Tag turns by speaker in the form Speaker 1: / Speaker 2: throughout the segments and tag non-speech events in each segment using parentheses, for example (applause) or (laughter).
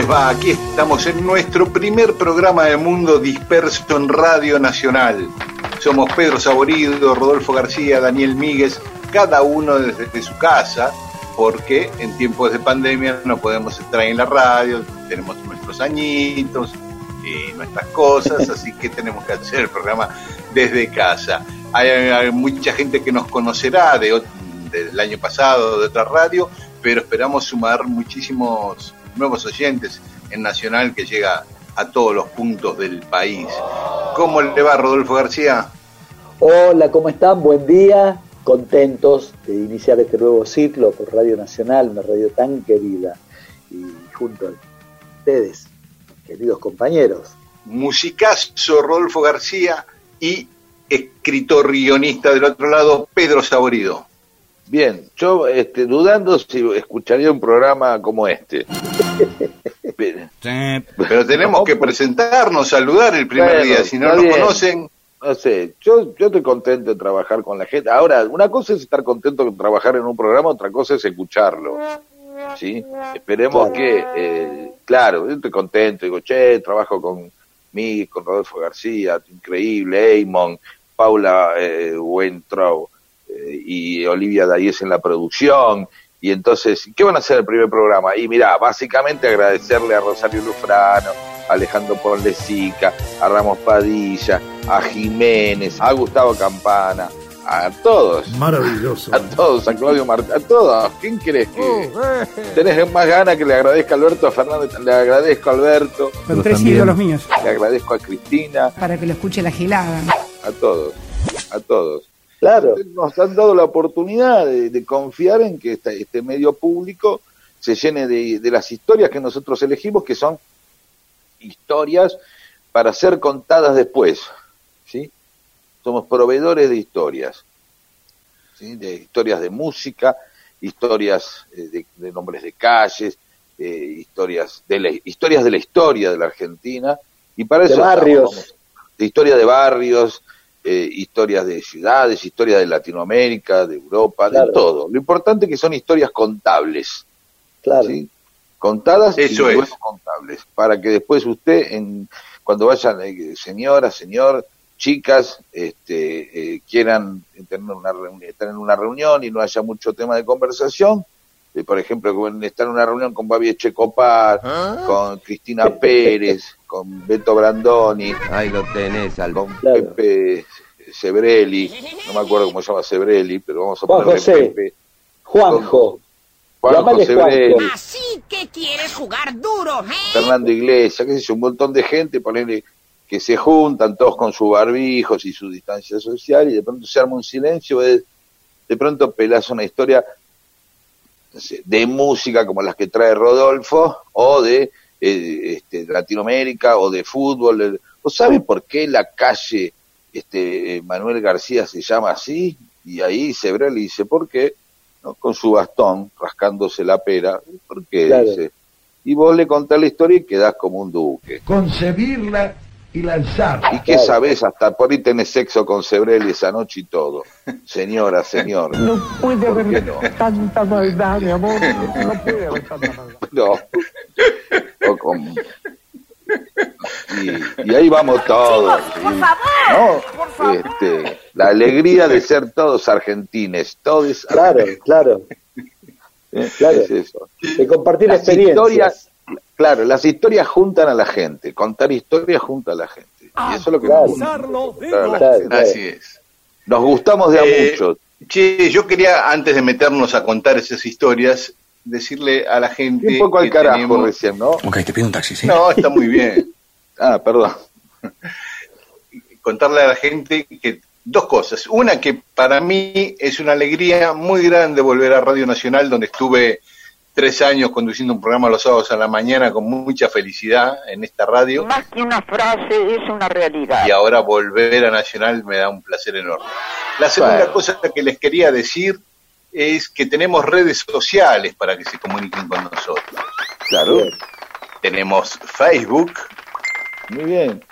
Speaker 1: Les va? Aquí estamos en nuestro primer programa de Mundo Disperso en Radio Nacional. Somos Pedro Saborido, Rodolfo García, Daniel Míguez, cada uno desde su casa, porque en tiempos de pandemia no podemos estar en la radio, tenemos nuestros añitos y nuestras cosas, (laughs) así que tenemos que hacer el programa desde casa. Hay, mucha gente que nos conocerá de, del año pasado, de otra radio, pero esperamos sumar muchísimos nuevos oyentes en Nacional que llega a todos los puntos del país. ¿Cómo le va Rodolfo García?
Speaker 2: Hola, ¿cómo están? Buen día. Contentos de iniciar este nuevo ciclo por Radio Nacional, una radio tan querida. Y junto a ustedes, queridos compañeros.
Speaker 1: Musicazo Rodolfo García y escritor guionista del otro lado, Pedro Saborido.
Speaker 3: Bien, yo este, dudando si escucharía un programa como este.
Speaker 1: Pero tenemos que presentarnos, saludar el primer día, si no nos conocen.
Speaker 3: No sé, yo, yo estoy contento de trabajar con la gente. Ahora, una cosa es estar contento de trabajar en un programa, otra cosa es escucharlo. ¿Sí? Esperemos que, eh, claro, yo estoy contento, digo, che, trabajo con mí, con Rodolfo García, increíble, Eamon, Paula eh, eh, y Olivia Dayes en la producción, y entonces, ¿qué van a hacer el primer programa? Y mira, básicamente agradecerle a Rosario Lufrano, a Alejandro Ponlecica, a Ramos Padilla, a Jiménez, a Gustavo Campana, a todos.
Speaker 4: Maravilloso. (laughs)
Speaker 3: A todos, a Claudio Martín, a todos. ¿Quién crees que oh, eh. tenés más ganas que le agradezca a Alberto Fernández? Le agradezco a Alberto.
Speaker 5: Con tres ídolos míos.
Speaker 3: Le agradezco a Cristina.
Speaker 5: Para que lo escuche la gilada.
Speaker 3: A todos, a todos.
Speaker 2: Claro.
Speaker 3: Nos han dado la oportunidad de, confiar en que este, medio público se llene de, las historias que nosotros elegimos, que son historias para ser contadas después. ¿sí? Somos proveedores de historias, ¿sí? de historias de música, historias eh, de, nombres de calles, eh, historias, de la, historias de la historia de la Argentina. Y para eso
Speaker 2: de barrios.
Speaker 3: de historia de barrios, eh, historias de ciudades, historias de Latinoamérica, de Europa, de todo. Lo importante es que son historias contables.
Speaker 2: Claro.
Speaker 3: Contadas y contables. Para que después usted, en, cuando vayan, eh, señora, señor, chicas, este, eh, quieran tener una, estar en una reunión y no haya mucho tema de conversación, por ejemplo, estar en una reunión con Babi Echecopar, ¿Ah? con Cristina Pérez, con Beto Brandoni.
Speaker 6: Ahí lo tenés,
Speaker 3: al Con Pepe Sebrelli, no me acuerdo cómo se llama Sebrelli, pero vamos a ponerle Pepe.
Speaker 2: Juanjo.
Speaker 3: Juanjo Sebrelli.
Speaker 7: Así que quieres jugar duro, ¿eh?
Speaker 3: Fernando Iglesias, qué sé yo, un montón de gente, ponerle que se juntan todos con sus barbijos y su distancia social y de pronto se arma un silencio, de, de pronto pelas una historia de música como las que trae Rodolfo o de eh, este, Latinoamérica o de fútbol. ¿O sabe por qué la calle este, Manuel García se llama así? Y ahí Sebrel dice, ¿por qué? ¿No? Con su bastón, rascándose la pera. ¿Por qué? Dice. Y vos le contás la historia y quedás como un duque.
Speaker 4: Concebirla y lanzar.
Speaker 3: ¿Y qué sabes? Hasta por ahí tenés sexo con Sebrel esa noche y todo. Señora, señor.
Speaker 5: No puede haber tanta maldad, mi amor. No puede haber tanta maldad.
Speaker 3: No. O con... y, y ahí vamos todos.
Speaker 7: por
Speaker 3: ¿sí?
Speaker 7: favor,
Speaker 3: ¿No?
Speaker 7: por favor.
Speaker 3: Este, la alegría de ser todos argentines, todos
Speaker 2: Claro, claro,
Speaker 3: ¿eh?
Speaker 2: claro.
Speaker 3: Es eso.
Speaker 2: de compartir
Speaker 3: Las
Speaker 2: experiencias.
Speaker 3: historias, claro, las historias juntan a la gente, contar historias junta a la gente. Y eso es lo que
Speaker 2: claro.
Speaker 3: nos gusta.
Speaker 1: Así es.
Speaker 3: Nos gustamos de a
Speaker 1: Eh,
Speaker 3: muchos.
Speaker 1: Che, yo quería, antes de meternos a contar esas historias, decirle a la gente.
Speaker 3: Un poco al
Speaker 1: que
Speaker 3: carajo
Speaker 1: tenemos-
Speaker 3: recién, ¿no?
Speaker 6: Ok, te pido un taxi, ¿sí?
Speaker 1: No, está muy bien. (laughs)
Speaker 3: Ah, perdón. (laughs)
Speaker 1: Contarle a la gente que dos cosas. Una, que para mí es una alegría muy grande volver a Radio Nacional, donde estuve tres años conduciendo un programa los sábados a la mañana con mucha felicidad en esta radio.
Speaker 7: Más que una frase, es una realidad.
Speaker 1: y ahora volver a Nacional me da un placer enorme. La segunda
Speaker 3: Bueno.
Speaker 1: cosa que les quería decir es que tenemos redes sociales para que se comuniquen con nosotros.
Speaker 3: Claro,
Speaker 2: Bien.
Speaker 1: Tenemos Facebook,
Speaker 3: muy bien.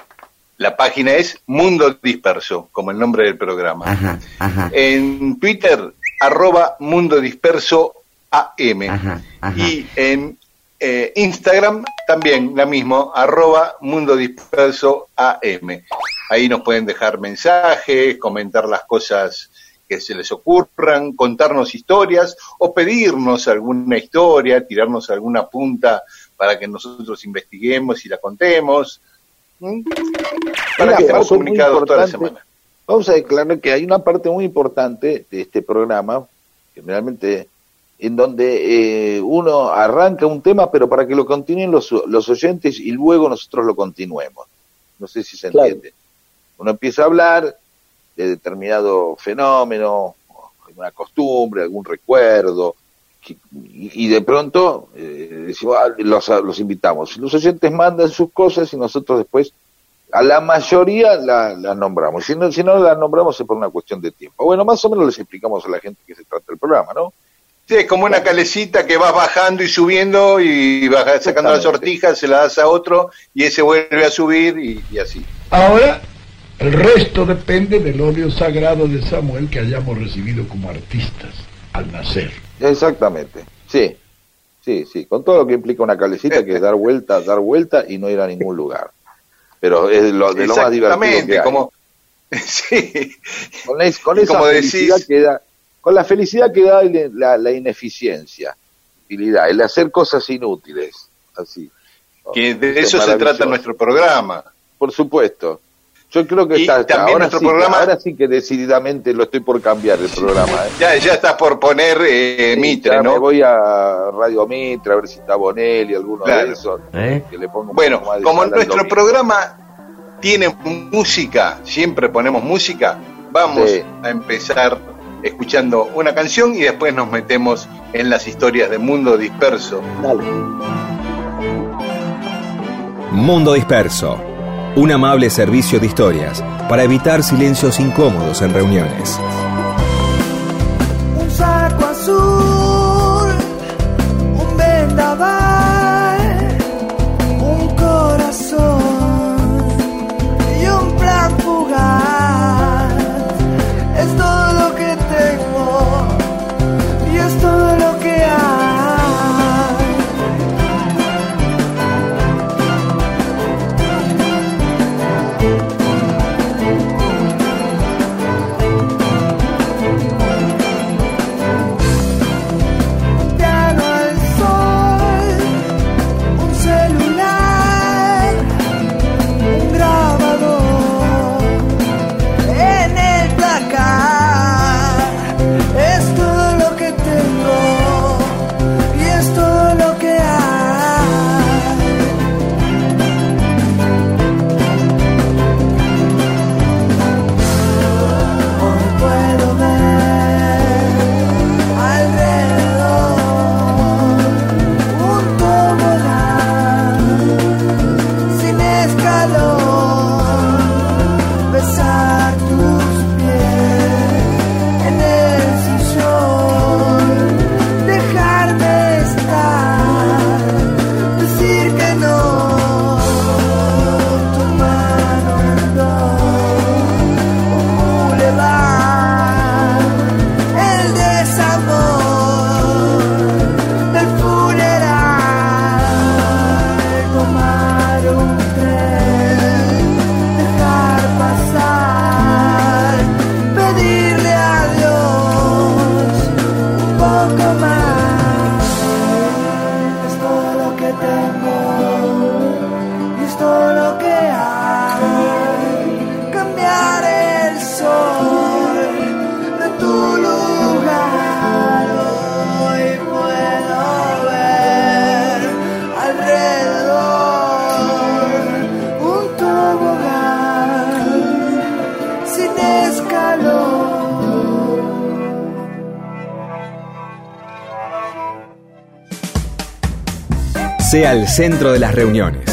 Speaker 1: la página es Mundo Disperso, como el nombre del programa.
Speaker 6: Ajá, ajá.
Speaker 1: En Twitter, arroba Mundo Disperso AM.
Speaker 6: Ajá, ajá.
Speaker 1: Y en eh, Instagram también la mismo, arroba Mundo Disperso AM. Ahí nos pueden dejar mensajes, comentar las cosas que se les ocurran, contarnos historias o pedirnos alguna historia, tirarnos alguna punta para que nosotros investiguemos y la contemos. ¿Mm? Para que estemos comunicados toda la semana.
Speaker 3: Vamos a declarar que hay una parte muy importante de este programa, generalmente en donde eh, uno arranca un tema, pero para que lo continúen los, los oyentes y luego nosotros lo continuemos. No sé si se
Speaker 2: Claro.
Speaker 3: entiende. Uno empieza a hablar de determinado fenómeno, alguna costumbre, algún recuerdo, que- y, y de pronto eh, decimos, ah, los, los invitamos. Los oyentes mandan sus cosas y nosotros después a la mayoría la, la nombramos. Si no, si no la nombramos es por una cuestión de tiempo. Bueno, más o menos les explicamos a la gente que se trata el programa, ¿no?
Speaker 1: Sí, es como una calecita que vas bajando y subiendo y vas sacando las
Speaker 3: Exactamente.
Speaker 1: sortijas, se la das a otro y ese vuelve a subir y, y así.
Speaker 4: Ahora, el resto depende del óleo sagrado de Samuel que hayamos recibido como artistas al nacer.
Speaker 3: Exactamente. Sí, sí, sí. Con todo lo que implica una calecita que es dar vuelta, dar vuelta y no ir a ningún lugar. Pero es lo, de lo más divertido
Speaker 1: Exactamente, como... (laughs) Sí,
Speaker 3: con, es- con
Speaker 1: y
Speaker 3: esa
Speaker 1: como
Speaker 3: felicidad
Speaker 1: decís-
Speaker 3: que da, con la felicidad que da la, la ineficiencia, utilidad, el hacer cosas inútiles, así.
Speaker 1: que de eso se trata nuestro programa.
Speaker 3: Por supuesto. Yo creo que
Speaker 1: Y
Speaker 3: está,
Speaker 1: también
Speaker 3: ahora,
Speaker 1: nuestro
Speaker 3: sí, que-
Speaker 1: programa-
Speaker 3: ahora sí que decididamente lo estoy por cambiar el programa. ¿eh?
Speaker 1: Ya, ya estás por poner eh,
Speaker 3: Sí,
Speaker 1: Mitre,
Speaker 3: Me
Speaker 1: ¿no?
Speaker 3: voy a Radio Mitre a ver si está Bonelli, alguno
Speaker 1: Claro.
Speaker 3: de esos.
Speaker 6: ¿Eh?
Speaker 3: Que le ponga un
Speaker 1: Bueno,
Speaker 3: de
Speaker 1: como nuestro
Speaker 3: domingo.
Speaker 1: programa tiene música, siempre ponemos música, vamos
Speaker 3: Sí.
Speaker 1: a empezar escuchando una canción y después nos metemos en las historias de Mundo Disperso.
Speaker 2: Dale.
Speaker 8: Mundo Disperso. Un amable servicio de historias para evitar silencios incómodos en reuniones.
Speaker 9: ketemu
Speaker 8: Váyase al centro de las reuniones.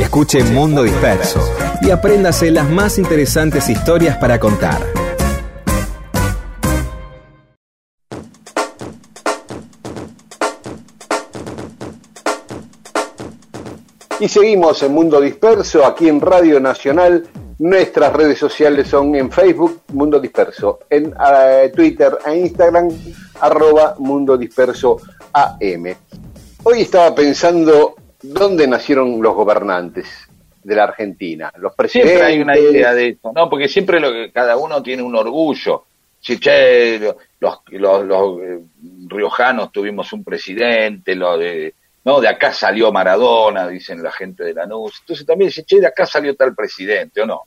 Speaker 8: Escuche Mundo Disperso y apréndase las más interesantes historias para contar.
Speaker 1: Y seguimos en Mundo Disperso aquí en Radio Nacional. Nuestras redes sociales son en Facebook, Mundo Disperso, en eh, Twitter e Instagram, arroba Mundo Disperso AM. Hoy estaba pensando dónde nacieron los gobernantes de la Argentina, los presidentes.
Speaker 3: Siempre hay una idea de esto, ¿no? Porque siempre lo que cada uno tiene un orgullo. Si, che, los, los, los eh, riojanos tuvimos un presidente, lo de, no, de acá salió Maradona, dicen la gente de Lanús. Entonces también dice, che, de acá salió tal presidente, ¿o no?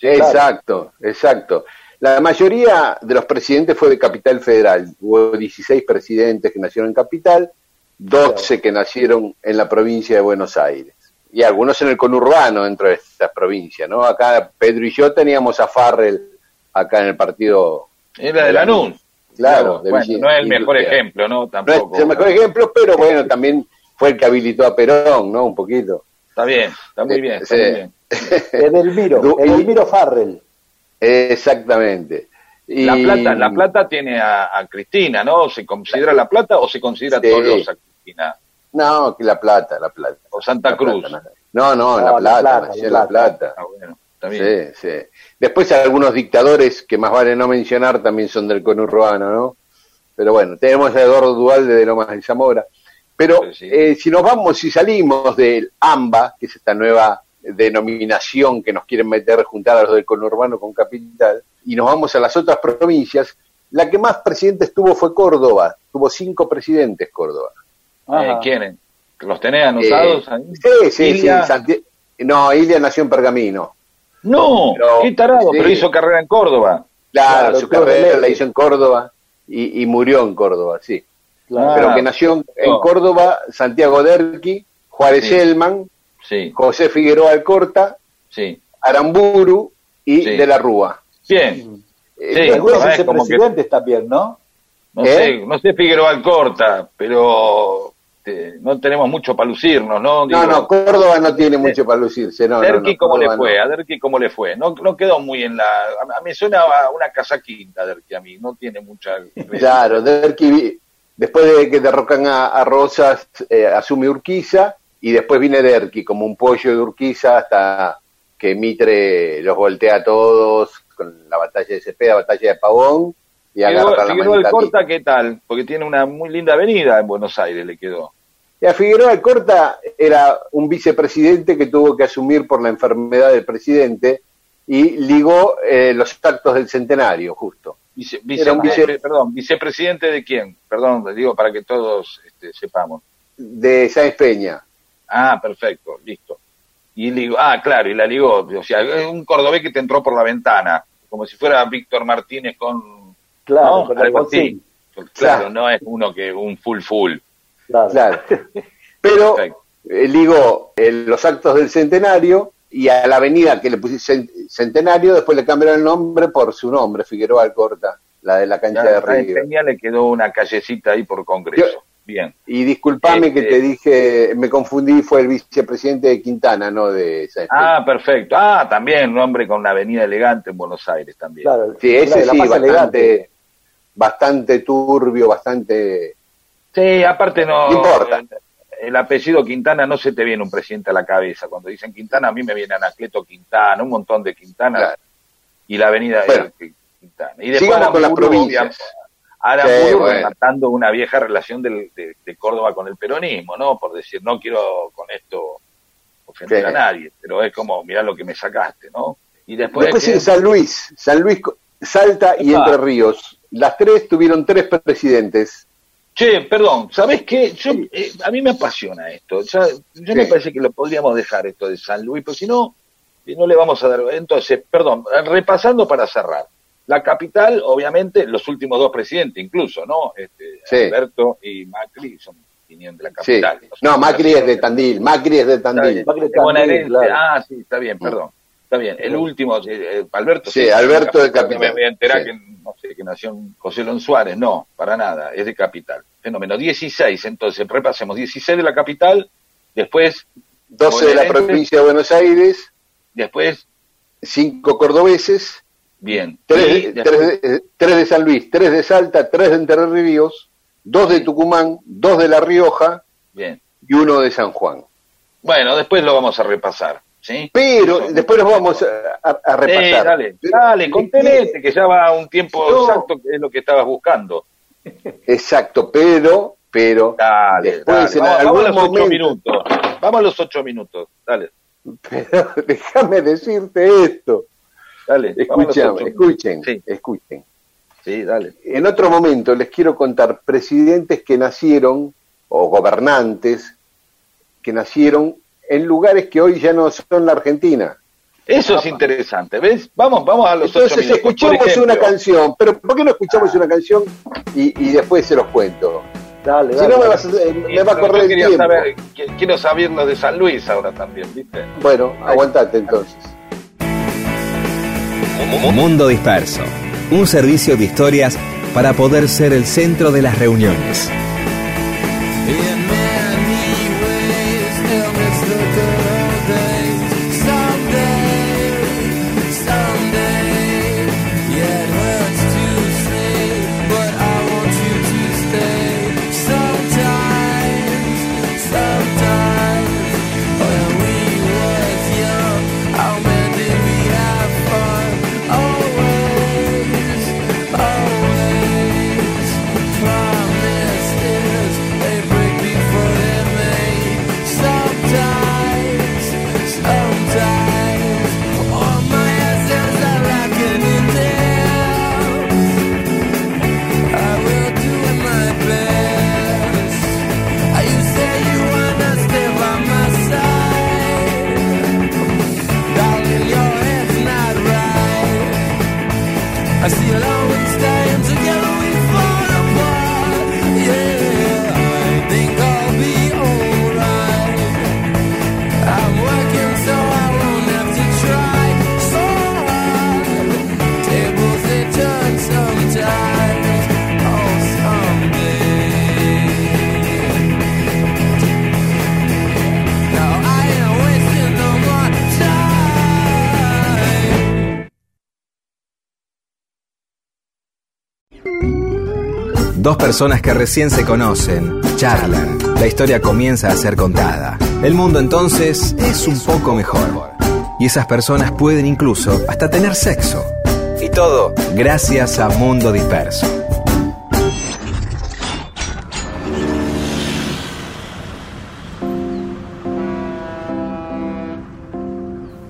Speaker 1: Exacto, exacto. La mayoría de los presidentes fue de Capital Federal. Hubo 16 presidentes que nacieron en Capital, 12 que nacieron en la provincia de Buenos Aires. Y algunos en el conurbano dentro de estas provincias, ¿no? Acá Pedro y yo teníamos a Farrell acá en el partido.
Speaker 3: Era de Lanús.
Speaker 1: Claro, de
Speaker 3: bueno,
Speaker 1: Villa-
Speaker 3: no es el mejor ejemplo, ¿no?
Speaker 1: No
Speaker 3: Tampoco.
Speaker 1: es el mejor ejemplo, pero bueno, también fue el que habilitó a Perón, ¿no? Un poquito.
Speaker 3: Está bien, está muy bien, está
Speaker 1: Sí.
Speaker 3: muy bien. (laughs)
Speaker 2: Edelmiro, Edelmiro Farrell.
Speaker 1: Exactamente. Y-
Speaker 3: La Plata, La Plata tiene a, a Cristina, ¿no? ¿Se considera La Plata o se considera
Speaker 1: Sí.
Speaker 3: Tolosa
Speaker 1: No, que La Plata, La Plata.
Speaker 3: O Santa
Speaker 1: La
Speaker 3: Cruz.
Speaker 1: Plata, no, no,
Speaker 2: No,
Speaker 1: La
Speaker 2: La
Speaker 1: Plata,
Speaker 2: Plata, La
Speaker 1: en La Plata.
Speaker 3: Ah, bueno, está bien.
Speaker 1: Sí, sí. Después algunos dictadores que más vale no mencionar también son del conurbano, ¿no? Pero bueno, tenemos a Eduardo Dualde de Lomas de Zamora. Pero
Speaker 3: sí.
Speaker 1: eh, si nos vamos, si salimos del AMBA, que es esta nueva denominación que nos quieren meter, juntar a los del conurbano con capital, y nos vamos a las otras provincias, la que más presidentes tuvo fue Córdoba. Tuvo cinco presidentes Córdoba.
Speaker 3: Eh. ¿Quiénes? ¿Los tenés anotados
Speaker 1: Eh,
Speaker 3: ahí?
Speaker 1: Sí, sí,
Speaker 3: Ilia.
Speaker 1: sí. Santi- No, Ilia nació en Pergamino.
Speaker 3: No,
Speaker 1: Pero-
Speaker 3: qué tarado,
Speaker 1: sí.
Speaker 3: pero hizo carrera en Córdoba.
Speaker 1: Claro,
Speaker 2: Claro,
Speaker 1: su carrera la hizo en Córdoba y, y murió en Córdoba, sí.
Speaker 2: Claro.
Speaker 1: Pero que nació en, en
Speaker 3: no.
Speaker 1: Córdoba Santiago Derqui, Juárez
Speaker 3: Sí.
Speaker 1: Elman,
Speaker 3: Sí,
Speaker 1: José Figueroa Alcorta,
Speaker 3: sí.
Speaker 1: Aramburu y. De la Rúa.
Speaker 3: Bien.
Speaker 1: Eh,
Speaker 3: Sí, que-
Speaker 2: también, ¿no?
Speaker 3: No
Speaker 1: ¿Eh?
Speaker 3: sé, no sé Figueroa Alcorta, pero este, no tenemos mucho para lucirnos, ¿no?
Speaker 1: no,
Speaker 3: Digo,
Speaker 1: no, Córdoba no tiene mucho para lucirse, no, no,
Speaker 3: Derqui,
Speaker 1: no,
Speaker 3: ¿cómo le fue?
Speaker 1: no.
Speaker 3: A Derqui, ¿cómo le fue? No, no quedó muy en la... A mí suena a una casa quinta, Derqui, a mí. No tiene mucha... (laughs)
Speaker 1: Claro, Derqui, después de que derrocan a, a Rosas, eh, asume Urquiza y después viene Derqui como un pollo de Urquiza hasta que Mitre los voltea a todos con la batalla de Cepeda, batalla de Pavón y
Speaker 3: Figueroa, Figueroa
Speaker 1: manita a
Speaker 3: Alcorta, ¿qué tal? Porque tiene una muy linda avenida en Buenos Aires, le quedó.
Speaker 1: Y a Figueroa Alcorta era un vicepresidente que tuvo que asumir por la enfermedad del presidente y ligó eh, los actos del centenario, justo.
Speaker 3: Vice, vice-
Speaker 1: Era un vice-
Speaker 3: Perdón, vicepresidente de quién? Perdón, le digo para que todos este, sepamos.
Speaker 1: De Sáenz Peña.
Speaker 3: Ah, perfecto, listo. Y ligó, ah, claro, y la ligó. O sea, es un cordobés que te entró por la ventana, como si fuera Víctor Martínez con.
Speaker 2: Claro,
Speaker 3: ¿no?
Speaker 2: con
Speaker 3: Algo así. Claro,
Speaker 1: Claro.
Speaker 3: no es uno que un full full.
Speaker 2: Claro.
Speaker 1: Claro. (laughs) Pero eh, ligó eh, los actos del centenario y a la avenida que le pusieron centenario, después le cambiaron el nombre por su nombre, Figueroa Alcorta, la de la cancha
Speaker 3: Ya,
Speaker 1: de.
Speaker 3: Peña le quedó una callecita ahí por Congreso.
Speaker 1: Yo-
Speaker 3: Bien.
Speaker 1: Y disculpame que
Speaker 3: Este-
Speaker 1: te dije, me confundí, fue el vicepresidente de Quintana, no de Sáenz.
Speaker 3: Ah, perfecto. Ah, también un hombre con una avenida elegante en Buenos Aires también.
Speaker 2: Claro,
Speaker 1: Sí, ese sí, bastante, bastante turbio, bastante...
Speaker 3: Sí, aparte no.
Speaker 1: No importa.
Speaker 3: El, el apellido Quintana no se te viene un presidente a la cabeza. Cuando dicen Quintana, a mí me viene Anacleto Quintana, un montón de Quintana
Speaker 1: Claro.
Speaker 3: y la avenida
Speaker 1: Bueno.
Speaker 3: Quintana. Y después
Speaker 1: Sigamos con las
Speaker 3: Aramburu,
Speaker 1: provincias.
Speaker 3: Aramburu
Speaker 1: Sí, bueno.
Speaker 3: relatando una vieja relación del- de, de Córdoba con el peronismo, ¿no? Por decir, no quiero con esto ofender
Speaker 1: Sí.
Speaker 3: a nadie, pero es como, mirá lo que me sacaste, ¿no? Y después,
Speaker 1: Después
Speaker 3: que-
Speaker 1: San Luis, San Luis, Salta y. Entre Ríos. Las tres tuvieron tres presidentes.
Speaker 3: Che, perdón, ¿sabés qué? Yo, eh, a mí me apasiona esto. Ya, yo me parece que lo podríamos dejar esto de San Luis, porque si no, no le vamos a dar. Entonces, perdón, repasando para cerrar. La capital, obviamente, los últimos dos presidentes, incluso, ¿no? Este,
Speaker 1: Sí.
Speaker 3: Alberto y Macri son vinieron de la
Speaker 1: Sí.
Speaker 3: capital.
Speaker 1: No, Macri es de Tandil. Macri es de Tandil.
Speaker 2: Macri
Speaker 3: Es
Speaker 2: claro.
Speaker 3: Ah, sí, está bien, perdón. Está bien. El último, eh, eh, Alberto.
Speaker 1: Sí, Alberto de Capital.
Speaker 3: Me voy a enterar
Speaker 1: Sí.
Speaker 3: que, no sé, que nació José Lon Suárez. No, para nada, es de Capital. Fenómeno. 16, entonces, repasemos. 16 de la capital, Después,
Speaker 1: 12 de la provincia de Buenos Aires,
Speaker 3: después,
Speaker 1: 5 cordobeses,
Speaker 3: bien.
Speaker 1: 3
Speaker 3: Y
Speaker 1: de,
Speaker 3: después-
Speaker 1: tres de- eh, de San Luis, 3 de Salta, 3 de Entre Ríos, 2 de Tucumán, 2 de La Rioja
Speaker 3: bien.
Speaker 1: y 1 de San Juan.
Speaker 3: Bueno, después lo vamos a repasar, ¿sí?
Speaker 1: Pero después nos vamos a, a-
Speaker 3: Sí,
Speaker 1: repasar.
Speaker 3: dale,
Speaker 1: Pero-
Speaker 3: dale, contenete, que ya va un tiempo
Speaker 1: No.
Speaker 3: exacto, que es lo que estabas buscando.
Speaker 1: Exacto, pero, pero,
Speaker 3: Dale,
Speaker 1: Después,
Speaker 3: dale.
Speaker 1: en
Speaker 3: Vamos, vamos a los ocho minutos. Vamos a los ocho minutos, dale,
Speaker 1: pero (laughs) déjame decirte esto.
Speaker 3: dale. los
Speaker 1: Escuchen,
Speaker 3: ocho
Speaker 1: escuchen,
Speaker 3: Sí.
Speaker 1: escuchen.
Speaker 3: Sí, dale.
Speaker 1: En otro momento les quiero contar presidentes que nacieron, o gobernantes, que nacieron en lugares que hoy ya no son la Argentina.
Speaker 3: Eso es interesante, ¿ves? Vamos, vamos a los ocho
Speaker 1: Entonces escuchemos
Speaker 3: ejemplo,
Speaker 1: una canción, pero ¿por qué no escuchamos una canción y, y después se los cuento?
Speaker 2: Dale,
Speaker 1: Si no me, vas a- me va a
Speaker 3: pero
Speaker 1: correr el tiempo.
Speaker 3: saber, quiero saber lo de San Luis ahora también, ¿viste?
Speaker 1: Bueno, aguantate entonces.
Speaker 10: Mundo Disperso, un servicio de historias para poder ser el centro de las reuniones. Personas que recién se conocen, charlan, la historia comienza a ser contada. El mundo entonces es un poco mejor. Y esas personas pueden incluso hasta tener sexo. Y todo gracias a Mundo Disperso.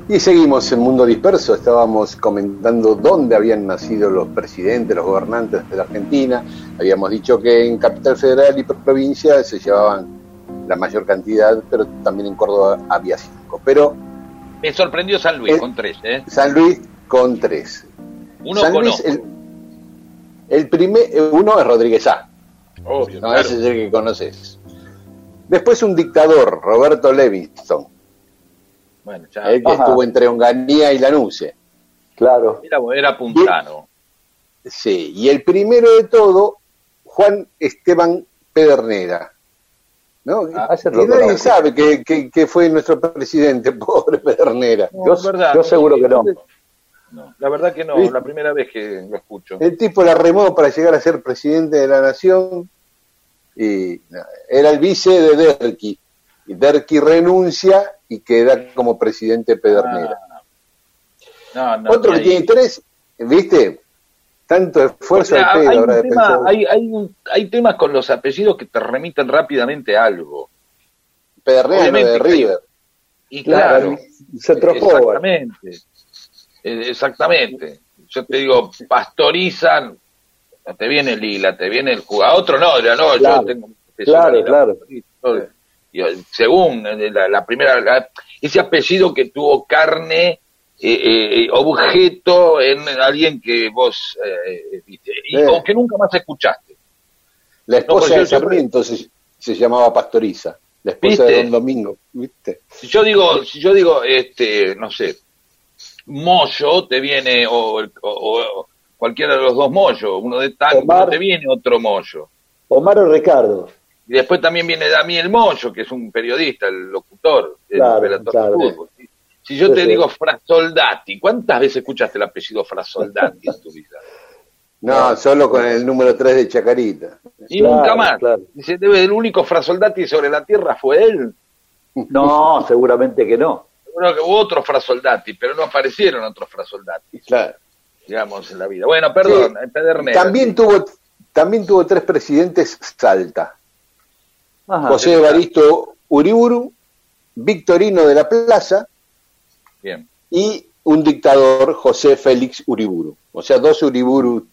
Speaker 1: Y seguimos en Mundo Disperso, estábamos comentando dónde habían nacido los presidentes, los gobernantes de la Argentina. Habíamos dicho que en Capital Federal y provincia se llevaban la mayor cantidad, pero también en Córdoba había cinco. Pero
Speaker 3: Me sorprendió San Luis
Speaker 1: Eh,
Speaker 3: con tres, ¿eh?
Speaker 1: San Luis con tres.
Speaker 3: Uno
Speaker 1: San. Luis, el, el primer, eh, uno es Rodríguez A.
Speaker 3: Obvio,
Speaker 1: No,
Speaker 3: claro.
Speaker 1: ese es el que conoces. Después un dictador, Roberto Levinson,
Speaker 3: Bueno, ya.
Speaker 1: el que
Speaker 2: Ajá.
Speaker 1: estuvo entre Onganía y Lanuse.
Speaker 2: Claro.
Speaker 3: Era, era puntano.
Speaker 1: Sí, y el primero de todo, Juan Esteban Pedernera. ¿no?
Speaker 2: Ah,
Speaker 1: y nadie
Speaker 2: conozco.
Speaker 1: sabe que, que- que fue nuestro presidente, (laughs) pobre Pedernera.
Speaker 3: No,
Speaker 2: Yo-
Speaker 3: es verdad.
Speaker 2: yo seguro que no.
Speaker 3: No, la verdad que no,
Speaker 1: ¿Viste?
Speaker 3: la primera vez que lo escucho.
Speaker 1: El tipo la remó para llegar a ser presidente de la nación y no, era el vice de Derqui. Y Derqui renuncia y queda como presidente Pedernera.
Speaker 3: No, no,
Speaker 1: Otro que tiene tres, ¿viste? Tanto esfuerzo
Speaker 3: O sea,
Speaker 1: al pedo
Speaker 3: hay, un tema- hay, hay un- hay temas con los apellidos que te remiten rápidamente a algo.
Speaker 1: Pedernera no
Speaker 3: obviamente
Speaker 1: de River.
Speaker 3: Y claro,
Speaker 2: se trofó.
Speaker 3: exactamente. Eh, Exactamente. Yo te digo, pastorizan, te viene Lila, te viene el jugador, otro no, ya no,
Speaker 2: Claro,
Speaker 3: yo tengo
Speaker 2: claro, claro.
Speaker 3: Yo- yo, según eh, la, la primera, la- ese apellido que tuvo carne, eh, eh, objeto en alguien que vos eh, viste, y,
Speaker 1: Eh.
Speaker 3: o que nunca más escuchaste.
Speaker 1: La esposa de
Speaker 3: siempre-
Speaker 1: Sarmiento se, se llamaba Pastoriza, la esposa
Speaker 3: ¿Viste?
Speaker 1: de Don Domingo, ¿viste?
Speaker 3: Si yo digo, si yo digo, este, no sé, Moyo, te viene, o, el- o- o cualquiera de los dos Moyo, uno de tango,
Speaker 2: Omar.
Speaker 3: te viene otro Moyo.
Speaker 2: Omar o Ricardo.
Speaker 3: Y después también viene Damiel Moyo, que es un periodista, el locutor del
Speaker 2: Claro,
Speaker 3: relator de
Speaker 2: claro.
Speaker 3: fútbol. ¿sí? Si yo te
Speaker 2: sí.
Speaker 3: digo Frasoldati, ¿cuántas veces escuchaste el apellido Frasoldati en tu vida? (laughs)
Speaker 1: No, solo con el número 3 de Chacarita.
Speaker 3: Y
Speaker 2: Claro,
Speaker 3: nunca más.
Speaker 2: claro.
Speaker 3: Dice, debe el único Frasoldati sobre la tierra fue él. (laughs)
Speaker 2: No, seguramente que no.
Speaker 3: Seguro que hubo otros Frasoldati, pero no aparecieron otros Frasoldati,
Speaker 1: Claro.
Speaker 3: digamos, en la vida. Bueno, perdón,
Speaker 1: Sí.
Speaker 3: Pedernera.
Speaker 1: También tuvo, también tuvo tres presidentes Salta.
Speaker 2: Ajá.
Speaker 1: José Evaristo Uriburu, Victorino de la Plaza
Speaker 3: Bien.
Speaker 1: y un dictador, José Félix Uriburu. O sea, dos Uriburu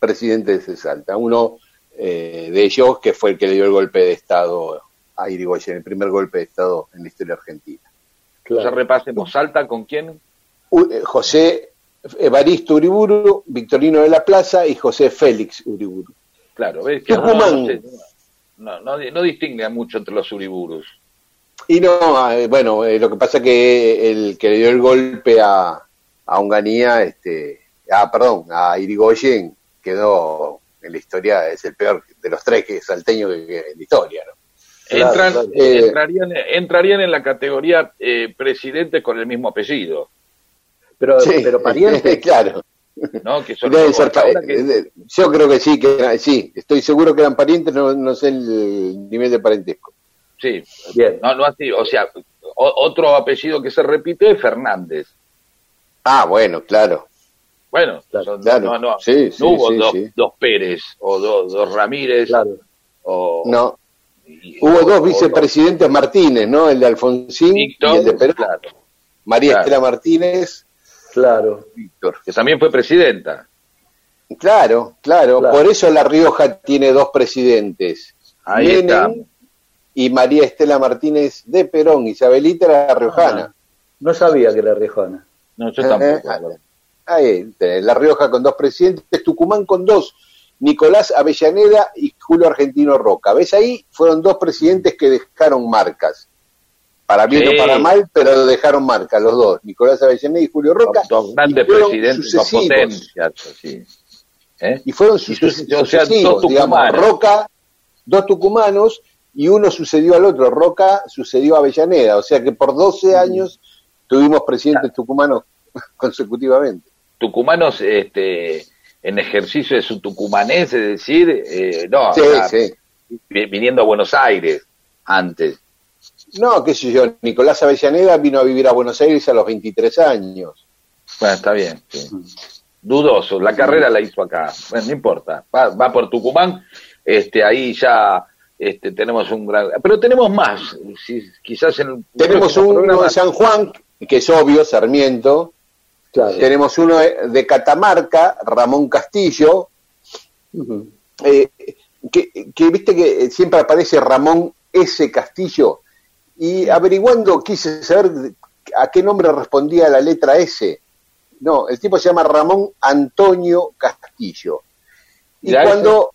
Speaker 1: presidentes de Salta. Uno eh, de ellos que fue el que le dio el golpe de Estado a Irigoyen, el primer golpe de Estado en la historia argentina.
Speaker 3: Entonces repasemos, ¿Salta con quién?
Speaker 1: U- eh, José Evaristo Uriburu, Victorino de la Plaza y José Félix Uriburu.
Speaker 3: Claro, ves que no,
Speaker 1: Tucumán.
Speaker 3: no, sé, no, no, no distingue mucho entre los uriburus.
Speaker 1: Y no, eh, bueno, eh, lo que pasa que el que le dio el golpe a, a Onganía, este, ah, perdón, a Irigoyen, quedó en la historia, es el peor de los tres que salteños que, que en la historia, ¿no?
Speaker 3: Entran,
Speaker 2: claro.
Speaker 3: eh,
Speaker 1: Eh,
Speaker 3: entrarían, entrarían en la categoría eh, presidentes con el mismo apellido,
Speaker 2: Pero,
Speaker 1: Sí,
Speaker 2: pero pariente. (laughs)
Speaker 1: claro.
Speaker 3: ¿no? Que son
Speaker 1: ser
Speaker 3: que-
Speaker 1: yo creo que sí, que era- sí, estoy seguro que eran parientes, no, no sé el nivel de parentesco.
Speaker 3: Sí,
Speaker 2: Bien.
Speaker 3: no, no así, o sea, o- otro apellido que se repite es Fernández.
Speaker 1: Ah, bueno, claro.
Speaker 3: Bueno,
Speaker 2: Claro,
Speaker 3: son-
Speaker 1: claro.
Speaker 3: no, no,
Speaker 1: Sí, sí,
Speaker 3: no hubo
Speaker 1: sí,
Speaker 3: dos,
Speaker 1: sí.
Speaker 3: dos Pérez o dos, dos Ramírez
Speaker 2: Claro.
Speaker 3: o
Speaker 1: No,
Speaker 3: y-
Speaker 1: hubo
Speaker 3: o-
Speaker 1: dos
Speaker 3: o
Speaker 1: vicepresidentes Martínez, ¿no? El de Alfonsín
Speaker 3: Víctor,
Speaker 1: y el de Perón.
Speaker 3: claro,
Speaker 1: María
Speaker 3: claro.
Speaker 1: Estela Martínez,
Speaker 2: Claro.
Speaker 1: Víctor.
Speaker 3: que también fue presidenta.
Speaker 1: Claro, claro,
Speaker 2: Claro.
Speaker 1: por eso La Rioja tiene dos presidentes.
Speaker 3: Ahí
Speaker 1: Menem
Speaker 3: está.
Speaker 1: Y María Estela Martínez de Perón, Isabelita era riojana.
Speaker 2: No sabía que era riojana.
Speaker 3: No, yo
Speaker 1: Eh,
Speaker 3: tampoco.
Speaker 1: eh, Ahí, tenés La Rioja con dos presidentes, Tucumán con dos, Nicolás Avellaneda y Julio Argentino Roca. ¿Ves ahí? Fueron dos presidentes que dejaron marcas. Para bien
Speaker 3: Sí.
Speaker 1: o para mal, pero dejaron marcas los dos, Nicolás Avellaneda y Julio Roca.
Speaker 3: Dos grandes presidentes, dos potencias. ¿Eh?
Speaker 1: Y fueron
Speaker 3: sus- o sea,
Speaker 1: sucesivos,
Speaker 3: dos
Speaker 1: digamos. Roca, dos tucumanos, y uno sucedió al otro. Roca sucedió a Avellaneda, o sea que por 12 años tuvimos presidentes tucumanos (laughs) consecutivamente.
Speaker 3: Tucumanos este, en ejercicio de su tucumanés, es decir, eh, no,
Speaker 1: Sí,
Speaker 3: o sea,
Speaker 1: sí.
Speaker 3: vi- viniendo a Buenos Aires antes.
Speaker 1: No, qué sé yo, Nicolás Avellaneda vino a vivir a Buenos Aires a los 23 años.
Speaker 3: Bueno, está bien. sí. Dudoso, la carrera la hizo acá. Bueno, no importa. Va, va por Tucumán, este, ahí ya este, tenemos un gran. Pero tenemos más. Si, quizás en el
Speaker 1: Tenemos uno
Speaker 3: programa-
Speaker 1: de San Juan, que es obvio, Sarmiento.
Speaker 2: Claro.
Speaker 1: Tenemos uno de, Catamarca, Ramón Castillo. Eh, que, que viste que siempre aparece Ramón S. Castillo. Y averiguando quise saber a qué nombre respondía la letra S. No, el tipo se llama Ramón Antonio Castillo. Y cuando,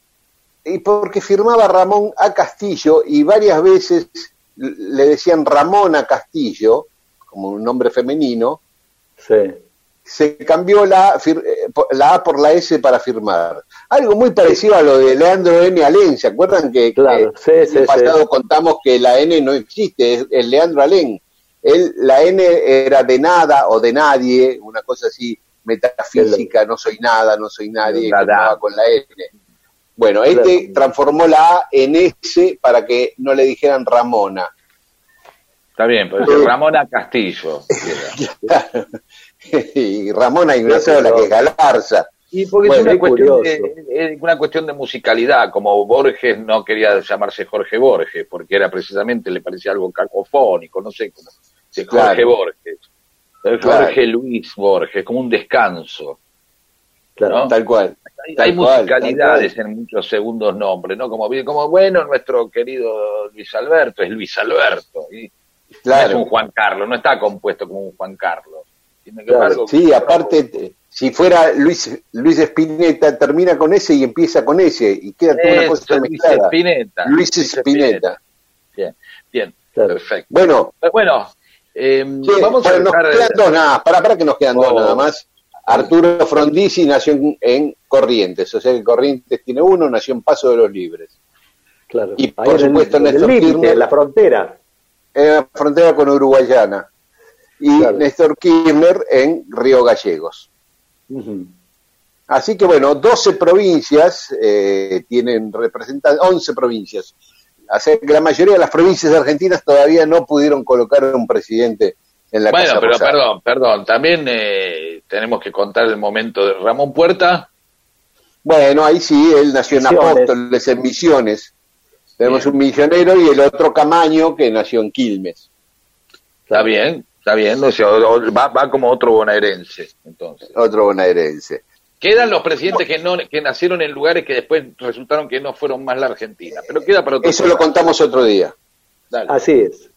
Speaker 1: y porque firmaba Ramón A. Castillo y varias veces le decían Ramón A. Castillo, como un nombre femenino,
Speaker 2: Sí.
Speaker 1: se cambió la, A fir- eh, por- la A por la S para firmar. Algo muy parecido a lo de Leandro N. Alén, ¿se acuerdan que,
Speaker 2: Claro,
Speaker 1: que
Speaker 2: sí,
Speaker 1: en el
Speaker 2: sí.
Speaker 1: pasado contamos que la N no existe, es, es Leandro Alén? Él, la N era de nada o de nadie, una cosa así metafísica, no soy nada, no soy nadie,
Speaker 3: Nada.
Speaker 1: con la N. Bueno, este transformó la A en S para que no le dijeran Ramona.
Speaker 3: Está bien, pero
Speaker 1: Eh.
Speaker 3: es Ramona Castillo. (laughs)
Speaker 1: y Ramona hay una sola, que es Galarza.
Speaker 3: Y porque
Speaker 2: Bueno,
Speaker 3: es una
Speaker 2: es
Speaker 3: cuestión, de, es una cuestión de musicalidad, como Borges no quería llamarse Jorge Borges, porque era precisamente, le parecía algo cacofónico, no sé, como Jorge
Speaker 1: Claro.
Speaker 3: Borges.
Speaker 1: Claro.
Speaker 3: Jorge Luis Borges, como un descanso.
Speaker 2: Claro.
Speaker 3: ¿no?
Speaker 1: Tal cual.
Speaker 3: Hay, hay
Speaker 1: cual,
Speaker 3: musicalidades en muchos segundos nombres, ¿no? Como, como bueno, nuestro querido Luis Alberto es Luis Alberto. Y
Speaker 1: Claro.
Speaker 3: No es un Juan Carlos, no está compuesto como un Juan Carlos. Tiene que
Speaker 2: Claro,
Speaker 3: ver algo
Speaker 1: Sí, aparte, te- si fuera Luis Luis Espineta, termina con ese y empieza con ese, y queda toda una cosa
Speaker 3: Luis
Speaker 1: mezclada.
Speaker 3: Spinetta.
Speaker 1: Luis Espineta.
Speaker 3: Bien, bien,
Speaker 2: Claro.
Speaker 3: perfecto.
Speaker 1: Bueno,
Speaker 3: Eh, Bueno, eh,
Speaker 1: che,
Speaker 3: vamos a
Speaker 1: bueno, nos
Speaker 3: dejar-
Speaker 1: quedan dos nada, para, para que nos quedan dos
Speaker 3: Oh.
Speaker 1: nada más. Arturo Frondizi nació en, en Corrientes, o sea que Corrientes tiene uno, nació en Paso de los Libres.
Speaker 2: Claro.
Speaker 1: Y por supuesto
Speaker 2: en el
Speaker 1: Néstor
Speaker 2: límite,
Speaker 1: Kirchner
Speaker 2: en la frontera.
Speaker 1: en la frontera con Uruguayana. Y
Speaker 2: Claro.
Speaker 1: Néstor Kirchner en Río Gallegos. Así que bueno, 12 provincias eh, tienen representantes, 11 provincias. Así que la mayoría de las provincias argentinas todavía no pudieron colocar un presidente en la
Speaker 3: Bueno,
Speaker 1: Casa
Speaker 3: pero
Speaker 1: Rosada.
Speaker 3: perdón, perdón, también eh, tenemos que contar el momento de Ramón Puerta.
Speaker 1: Bueno, ahí sí, él nació en
Speaker 2: Misiones.
Speaker 1: Apóstoles, en Misiones. Tenemos
Speaker 3: Bien.
Speaker 1: un misionero y el otro Camaño que nació en Quilmes.
Speaker 3: Está bien, está bien, o sea, va, va como otro bonaerense, entonces.
Speaker 1: Otro bonaerense.
Speaker 3: Quedan los presidentes que no que nacieron en lugares que después resultaron que no fueron más la Argentina, pero queda para otro
Speaker 1: Eso lo contamos otro día.
Speaker 3: Dale.
Speaker 2: Así es.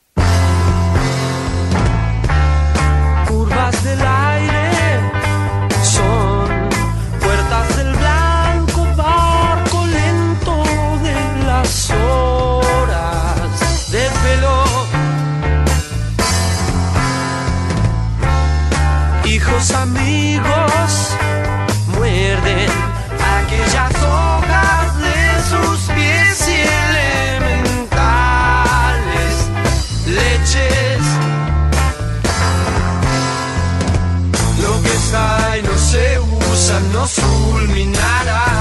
Speaker 10: Nos fulminará.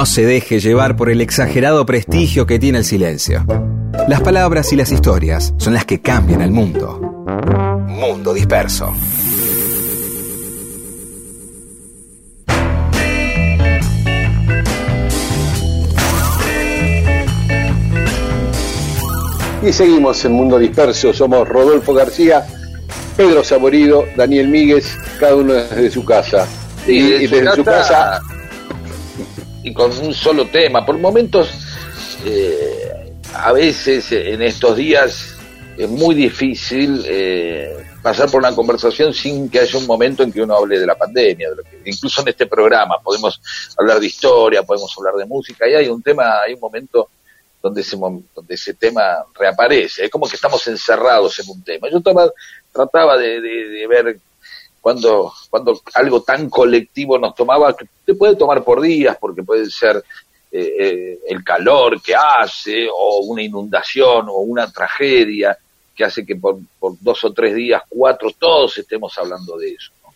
Speaker 10: No se
Speaker 8: deje llevar por el exagerado prestigio que tiene el silencio. Las palabras y las historias son las que cambian el mundo. Mundo disperso.
Speaker 1: Y seguimos en Mundo Disperso. Somos Rodolfo García, Pedro Saborido, Daniel Míguez, cada uno desde su casa.
Speaker 3: Sí,
Speaker 1: y,
Speaker 3: desde
Speaker 1: y desde su casa,
Speaker 3: y con un solo tema. Por momentos, eh, a veces eh, en estos días es muy difícil eh, pasar por una conversación sin que haya un momento en que uno hable de la pandemia. de lo que- incluso en este programa podemos hablar de historia, podemos hablar de música, y hay un tema, hay un momento donde ese, donde ese tema reaparece. Es como que estamos encerrados en un tema. Yo trataba de ver cuando, cuando algo tan colectivo nos tomaba, que te puede tomar por días, porque puede ser eh, eh, el calor que hace, o una inundación, o una tragedia que hace que por, por dos o tres días, cuatro, todos estemos hablando de eso. ¿no?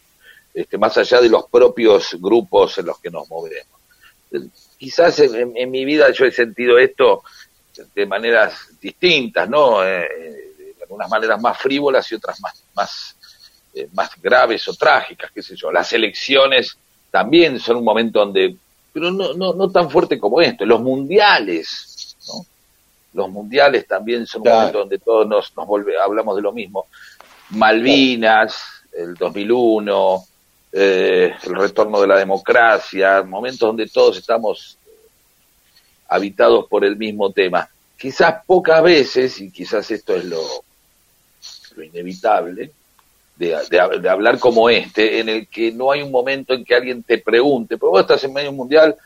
Speaker 3: Este, más allá de los propios grupos en los que nos movemos. Eh, Quizás en, en- mi vida yo he sentido esto de maneras distintas, ¿no? Eh, de algunas maneras más frívolas y otras más, más eh, más graves o trágicas, qué sé yo. Las elecciones también son un momento donde, pero no, no, no tan fuerte como esto, los mundiales, ¿no? Los mundiales también son un momento donde todos nos, nos volve- hablamos de lo mismo. Malvinas, el 2001, eh, el retorno de la democracia, momentos donde todos estamos habitados por el mismo tema. Quizás pocas veces, y quizás esto es lo, lo inevitable, de, de- hablar como este, en el que no hay un momento en que alguien te pregunte, pero vos estás en medio mundial,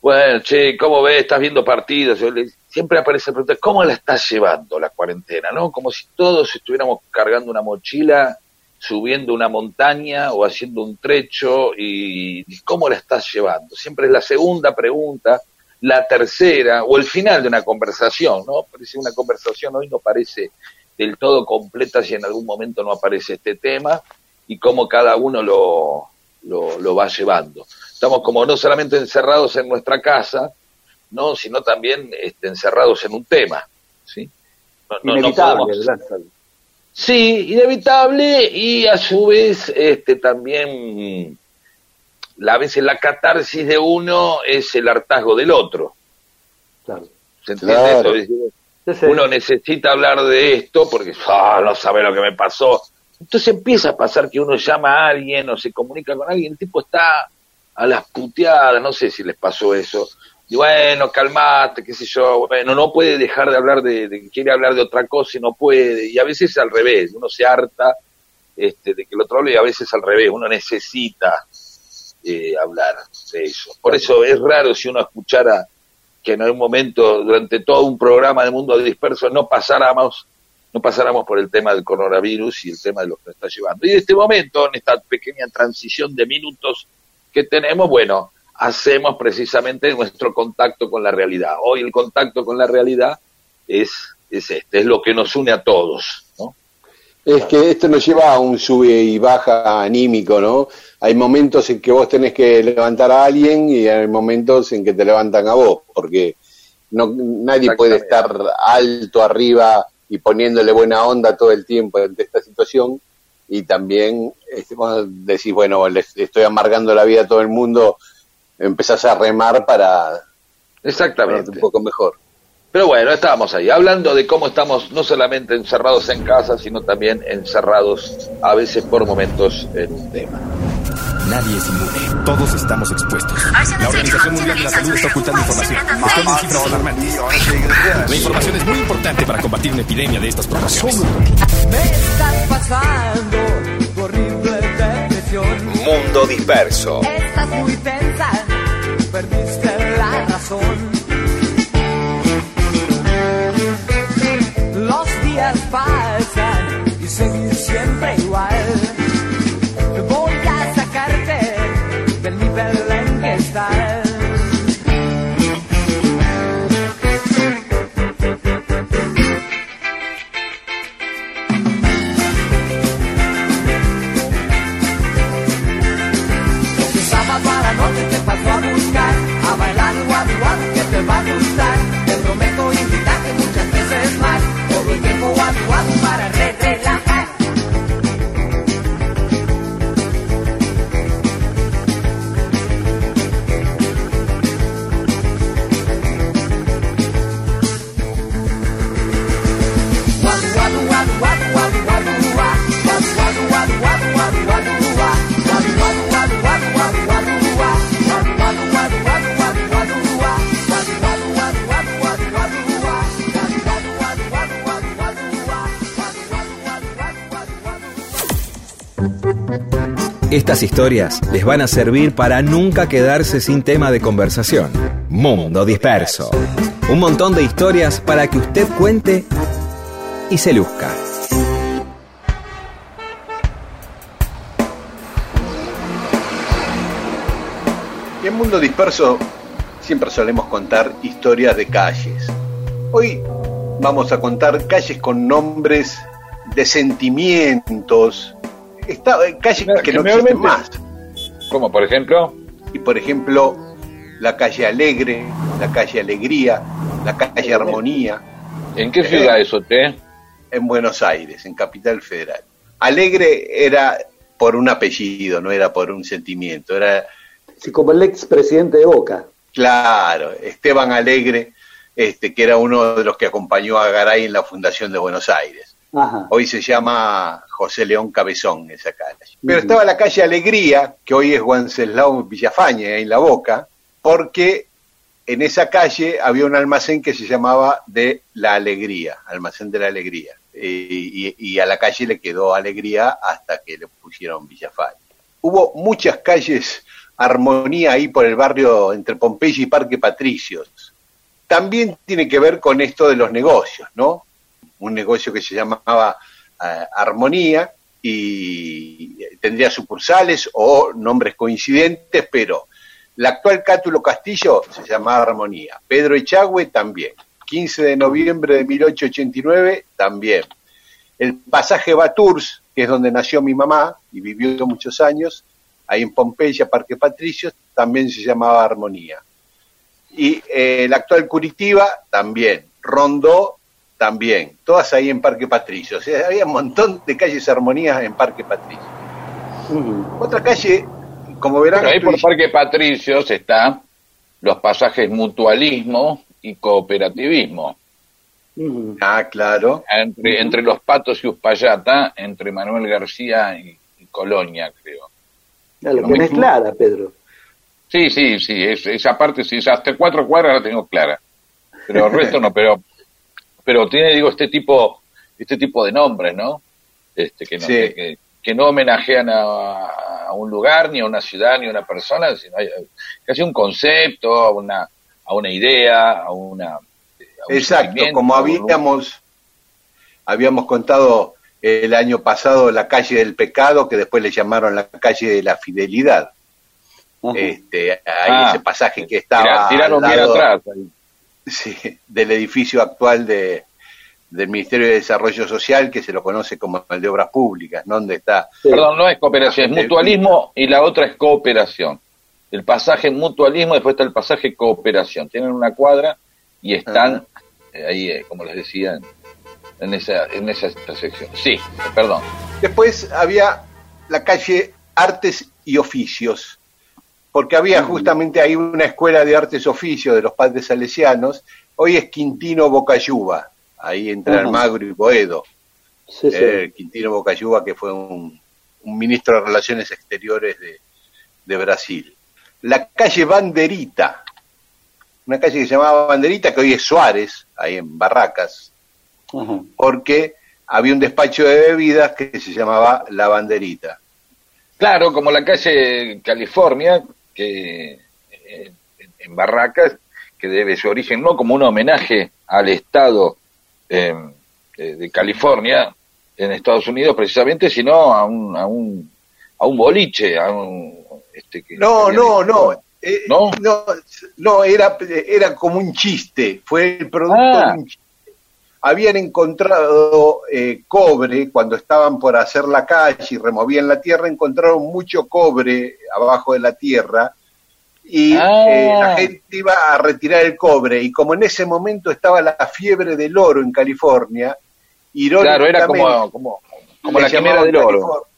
Speaker 3: bueno, che, ¿cómo ves? ¿Estás viendo partidos? Siempre aparece la pregunta, ¿cómo la estás llevando la cuarentena? ¿No? Como si todos estuviéramos cargando una mochila subiendo una montaña o haciendo un trecho y cómo la estás llevando. Siempre es la segunda pregunta, la tercera o el final de una conversación, ¿no? Parece una conversación hoy no parece del todo completa si en algún momento no aparece este tema y cómo cada uno lo, lo, lo va llevando. Estamos como no solamente encerrados en nuestra casa, no, sino también este, encerrados en un tema, ¿sí? No, no- no
Speaker 6: Inevitable,
Speaker 3: podemos-. Sí, inevitable y a su vez este también la- a veces la catarsis de uno es el hartazgo del otro.
Speaker 2: Claro.
Speaker 3: ¿Se entiende
Speaker 6: Claro.
Speaker 3: eso?
Speaker 2: Sí.
Speaker 3: Uno necesita hablar de esto porque ah, no sabe lo que me pasó. Entonces empieza a pasar que uno llama a alguien o se comunica con alguien, el tipo está a las puteadas, no sé si les pasó eso. Y bueno, calmate, qué sé yo, bueno, no puede dejar de hablar de, de que quiere hablar de otra cosa y no puede. Y a veces al revés, uno se harta este, de que el otro hable y a veces al revés, uno necesita eh, hablar de eso. Por eso es raro si uno escuchara que en algún momento, durante todo un programa de Mundo Disperso, no pasáramos, no pasáramos por el tema del coronavirus y el tema de lo que nos está llevando. Y en este momento, en esta pequeña transición de minutos que tenemos, bueno, hacemos precisamente nuestro contacto con la realidad. Hoy el contacto con la realidad es, es este, es lo que nos une a todos.
Speaker 6: Es que esto nos lleva a un sube y baja anímico, ¿no? Hay momentos en que vos tenés que levantar a alguien y hay momentos en que te levantan a vos, porque no, nadie puede estar alto arriba y poniéndole buena onda todo el tiempo ante esta situación. Y también este, vos decís, bueno, les estoy amargando la vida a todo el mundo, empezás a remar para
Speaker 3: Exactamente.
Speaker 6: un poco mejor.
Speaker 3: Pero bueno, estábamos ahí, hablando de cómo estamos no solamente encerrados en casa, sino también encerrados a veces por momentos en un tema.
Speaker 11: Nadie es inmune. Todos estamos expuestos. La Organización Mundial de la Salud está ocultando información. Esconden cifras alarmantes. La información es muy importante para combatir una epidemia de estas proporciones.
Speaker 9: Me estás pasando tu horrible depresión.
Speaker 8: Mundo disperso.
Speaker 9: Estás muy tensa, perdiste la razón. Los días pasan y seguir siempre igual.
Speaker 8: Estas historias les van a servir para nunca quedarse sin tema de conversación. Mundo disperso. Un montón de historias para que usted cuente y se luzca.
Speaker 1: En Mundo Disperso siempre solemos contar historias de calles. Hoy vamos a contar calles con nombres de sentimientos, Está- eh, calles que no existen más.
Speaker 3: Como por ejemplo,
Speaker 1: Y por ejemplo, la calle Alegre, la calle Alegría, la calle Armonía,
Speaker 3: ¿en qué ciudad es usted?
Speaker 1: en Buenos Aires, en Capital Federal. Alegre era por un apellido, no era por un sentimiento, era
Speaker 2: Sí, como el expresidente de Boca.
Speaker 1: Claro, Esteban Alegre, este, que era uno de los que acompañó a Garay en la fundación de Buenos Aires.
Speaker 2: Ajá.
Speaker 1: Hoy se llama José León Cabezón esa calle. Pero estaba la calle Alegría, que hoy es Wenceslao Villafañe, ahí en La Boca, porque en esa calle había un almacén que se llamaba de La Alegría, Almacén de la Alegría. Y, y- y a la calle le quedó Alegría hasta que le pusieron Villafañe. Hubo muchas calles Armonía ahí por el barrio entre Pompeya y Parque Patricios. También tiene que ver con esto de los negocios, ¿no? Un negocio que se llamaba eh, Armonía y tendría sucursales o nombres coincidentes, pero la actual Cátulo Castillo se llamaba Armonía. Pedro Echagüe también. 15 de noviembre de 1889 también. El pasaje Baturs, que es donde nació mi mamá y vivió muchos años, ahí en Pompeya, Parque Patricios, también se llamaba Armonía. Y eh, el actual Curitiba también. Rondó también. Todas ahí en Parque Patricios. O sea, había un montón de calles Armonías en Parque Patricios. Otra calle, como verán...
Speaker 3: Pero ahí por Parque Patricios está los pasajes mutualismo y cooperativismo.
Speaker 1: Ah, claro.
Speaker 3: Entre, entre los Patos y Uspallata, entre Manuel García y, y Colonia, creo.
Speaker 2: Ya lo tenés clara, Pedro.
Speaker 3: Sí, sí, sí, es- esa parte sí, hasta cuatro cuadras la tengo clara. Pero el resto no, pero pero tiene, digo, este tipo este tipo de nombres, ¿no? Este que no,
Speaker 1: Sí.
Speaker 3: que, que- que no homenajean a, a un lugar, ni a una ciudad, ni a una persona, sino hay- casi un concepto, a una, a una idea, a una... a un
Speaker 1: Exacto, como habíamos, habíamos contado el año pasado la calle del pecado, que después le llamaron la calle de la fidelidad. Este, hay
Speaker 3: Ah,
Speaker 1: ese pasaje que estaba
Speaker 3: tiraron
Speaker 1: al
Speaker 3: bien
Speaker 1: lado,
Speaker 3: atrás. ahí.
Speaker 1: Sí, del edificio actual de, del Ministerio de Desarrollo Social, que se lo conoce como el de Obras Públicas, ¿no? donde está
Speaker 3: Perdón, no es cooperación, es mutualismo y la otra es cooperación. El pasaje mutualismo, después está el pasaje cooperación. Tienen una cuadra y están eh, ahí, eh, como les decía, en- en esa, en esa intersección. Sí, perdón.
Speaker 1: Después había la calle Artes y Oficios, porque había justamente ahí una escuela de artes y oficios de los padres salesianos. Hoy es Quintino Bocayuba, ahí entre
Speaker 2: Ujú.
Speaker 1: Almagro y Boedo.
Speaker 2: Sí, sí.
Speaker 1: Eh, Quintino Bocayuba, que fue un, un ministro de Relaciones Exteriores de, de Brasil. La calle Banderita, una calle que se llamaba Banderita, que hoy es Suárez, ahí en Barracas,
Speaker 2: Ajá.
Speaker 1: porque había un despacho de bebidas que se llamaba La Banderita.
Speaker 3: Claro, como la calle California, que eh, en- en Barracas, que debe su origen no como un homenaje al Estado eh, eh, de California en Estados Unidos precisamente, sino a un, a un, a un boliche, a un... Este, que
Speaker 1: No, no, no. eh,
Speaker 3: ¿No?
Speaker 1: no, no, era, era como un chiste, fue el producto
Speaker 3: Ah.
Speaker 1: de un chiste. Habían encontrado eh, cobre cuando estaban por hacer la calle y removían la tierra, encontraron mucho cobre abajo de la tierra y
Speaker 3: Ah.
Speaker 1: eh, la gente iba a retirar el cobre y como en ese momento estaba la fiebre del oro en California,
Speaker 3: Claro, era como,
Speaker 1: irónicamente,
Speaker 3: como, como la quimera del oro.
Speaker 1: California.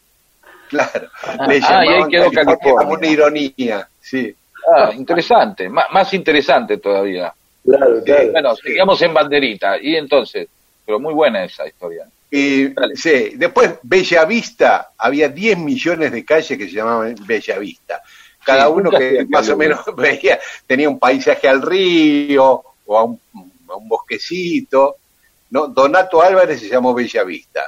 Speaker 1: Claro,
Speaker 3: Ah,
Speaker 1: le
Speaker 3: ah, y ahí quedó
Speaker 1: California como una ironía, sí.
Speaker 3: Ah, interesante, má- más interesante todavía.
Speaker 2: Claro, claro.
Speaker 3: Bueno, sigamos en banderita. Y entonces, pero muy buena esa historia.
Speaker 1: Y, sí, después Bellavista, había 10 millones de calles que se llamaban Bellavista. Cada
Speaker 3: Sí,
Speaker 1: uno que más o menos (laughs) veía, tenía un paisaje al río o a un, a un bosquecito. ¿no? Donato Álvarez se llamó Bellavista.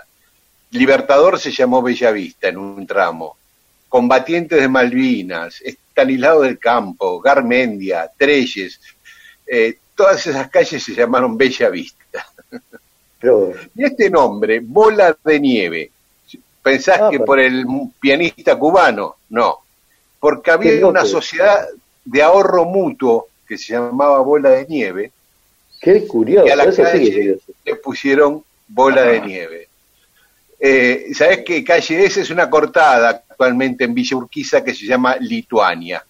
Speaker 1: Libertador se llamó Bellavista en un tramo. Combatientes de Malvinas, Estanislao del Campo, Garmendia, Treyes, eh, todas esas calles se llamaron Bellavista. (laughs)
Speaker 2: Pero,
Speaker 1: Y este nombre, Bola de Nieve, ¿pensás
Speaker 2: Ah,
Speaker 1: que
Speaker 2: pero-
Speaker 1: por el pianista cubano? No, porque
Speaker 2: Qué
Speaker 1: había
Speaker 2: loco.
Speaker 1: una sociedad de ahorro mutuo que se llamaba Bola de Nieve,
Speaker 2: qué curioso.
Speaker 1: y a la
Speaker 2: Eso sí que
Speaker 1: calle
Speaker 2: curioso.
Speaker 1: le pusieron Bola de Nieve. Eh, ¿Sabés qué calle es? Es una cortada actualmente en Villa Urquiza que se llama Lituania,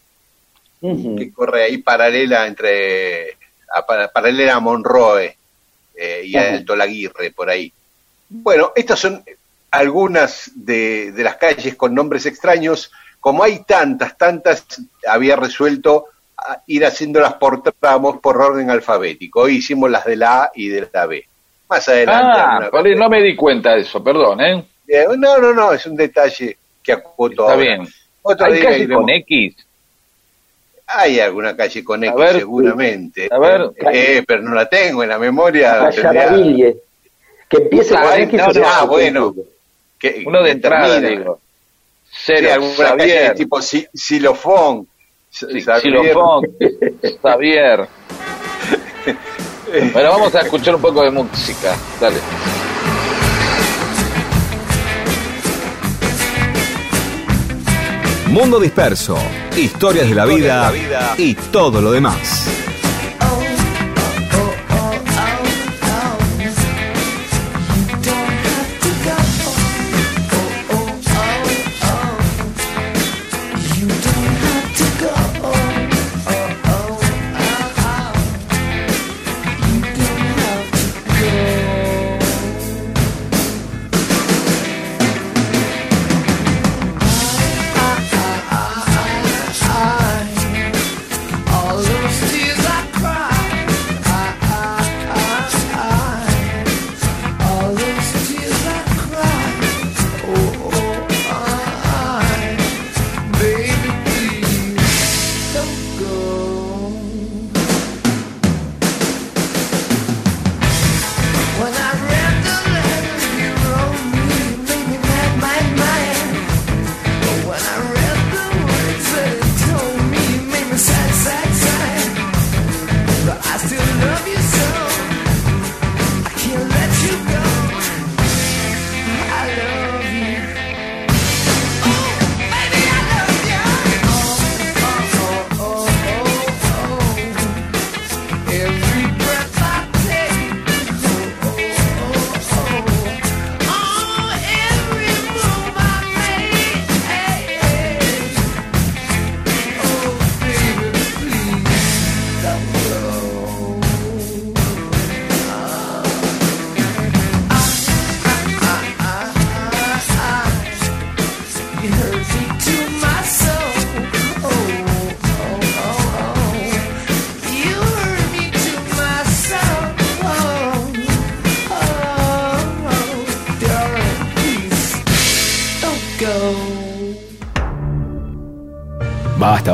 Speaker 1: que corre ahí paralela entre a, para- paralela a Monroe eh, y a
Speaker 2: Ajá.
Speaker 1: Alto Laguirre, por ahí. Bueno, estas son algunas de, de las calles con nombres extraños. Como hay tantas, tantas, había resuelto a ir haciéndolas por tramos por orden alfabético. Hoy hicimos las de la A y de la B. Más adelante.
Speaker 3: Ah, no me di cuenta de eso, perdón, ¿eh?
Speaker 1: Eh, No, no, no, es un detalle que acoto
Speaker 3: Está
Speaker 1: ahora.
Speaker 3: bien.
Speaker 1: Otro
Speaker 3: ¿Hay
Speaker 1: día
Speaker 3: calle con X?
Speaker 1: Hay alguna calle con X,
Speaker 3: ver,
Speaker 1: seguramente.
Speaker 3: a ver.
Speaker 1: Eh, pero no la tengo en la memoria.
Speaker 2: Que empiece con
Speaker 1: Ay,
Speaker 2: X.
Speaker 1: no, ah, bueno. Que-
Speaker 3: Uno de entrada, digo.
Speaker 1: Sí,
Speaker 3: Serio,
Speaker 1: alguna calle
Speaker 3: Xavier.
Speaker 1: tipo si- Xilofón.
Speaker 3: Sí,
Speaker 1: Xavier.
Speaker 3: Xilofón, Xavier. (laughs) Bueno, vamos a escuchar un poco de música. Dale.
Speaker 8: Mundo Disperso, historias de la vida y todo lo demás.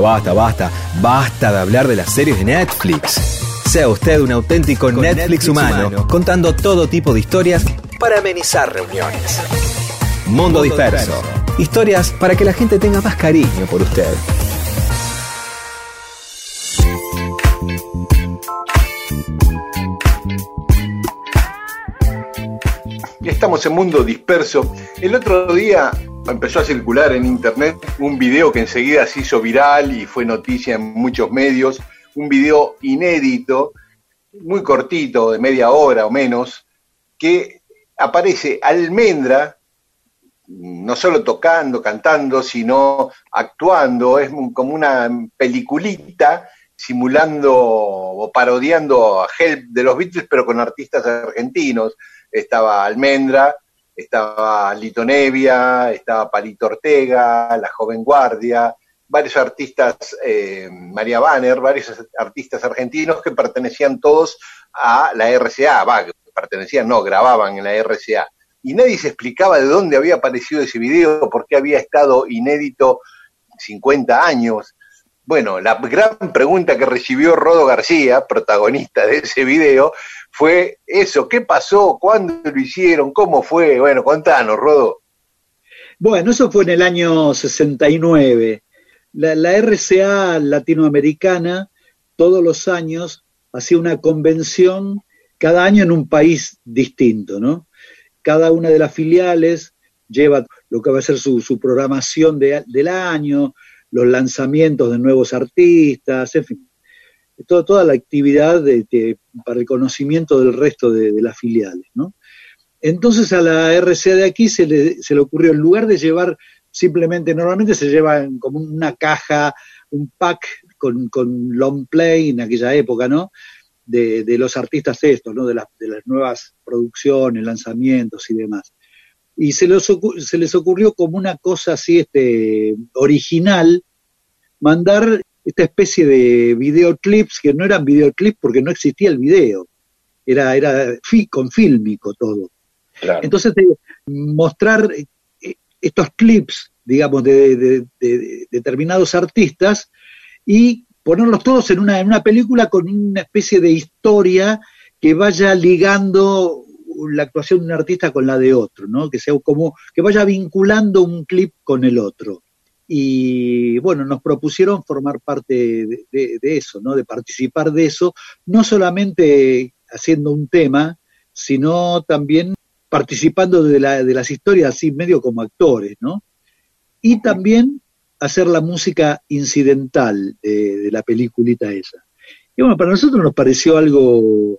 Speaker 8: Basta, basta, basta, basta de hablar de las series de Netflix. Sea usted un auténtico Netflix, humano, contando todo tipo de historias para amenizar reuniones. Mundo Disperso. Historias para que la gente tenga más cariño por usted.
Speaker 1: Estamos en Mundo Disperso. El otro día empezó a circular en internet un video que enseguida se hizo viral y fue noticia en muchos medios. Un video inédito, muy cortito, de media hora o menos, que aparece Almendra, no solo tocando, cantando, sino actuando. Es como una peliculita simulando o parodiando a Help de los Beatles, pero con artistas argentinos. Estaba Almendra, estaba Lito Nevia, estaba Palito Ortega, La Joven Guardia, varios artistas, eh, María Banner, varios artistas argentinos que pertenecían todos a la RCA, va, pertenecían, no, grababan en la RCA. Y nadie se explicaba de dónde había aparecido ese video, por qué había estado inédito 50 años. Bueno, la gran pregunta que recibió Rodo García, protagonista de ese video, fue eso, ¿qué pasó? ¿Cuándo lo hicieron? ¿Cómo fue? Bueno, contanos, Rodo.
Speaker 2: Bueno, eso fue en el año 69. La, la RCA latinoamericana todos los años hacía una convención, cada año en un país distinto, ¿no? Cada una de las filiales lleva lo que va a ser su, su programación de- del año, los lanzamientos de nuevos artistas, en fin, toda la actividad de- para el conocimiento del resto de, las filiales, ¿no? Entonces a la RCA de aquí se le, se le ocurrió, en lugar de llevar simplemente, normalmente se llevan como una caja, un pack con, con long play en aquella época, ¿no? De, de los artistas estos, ¿no? De, las- de las nuevas producciones, lanzamientos y demás. Y se les, ocu- se les ocurrió como una cosa así este, original, mandar esta especie de videoclips, que no eran videoclips porque no existía el video, era, era fi- con fílmico todo. Entonces, eh, mostrar eh, estos clips, digamos, de, de- de- de determinados artistas y ponerlos todos en una, en una película con una especie de historia que vaya ligando la actuación de un artista con la de otro, ¿no? Que sea como, que vaya vinculando un clip con el otro. Y bueno, nos propusieron formar parte de, eso, ¿no? De participar de eso, no solamente haciendo un tema, sino también participando de, la- de las historias así medio como actores, ¿no? Y también hacer la música incidental de, de la peliculita esa. Y bueno, para nosotros nos pareció algo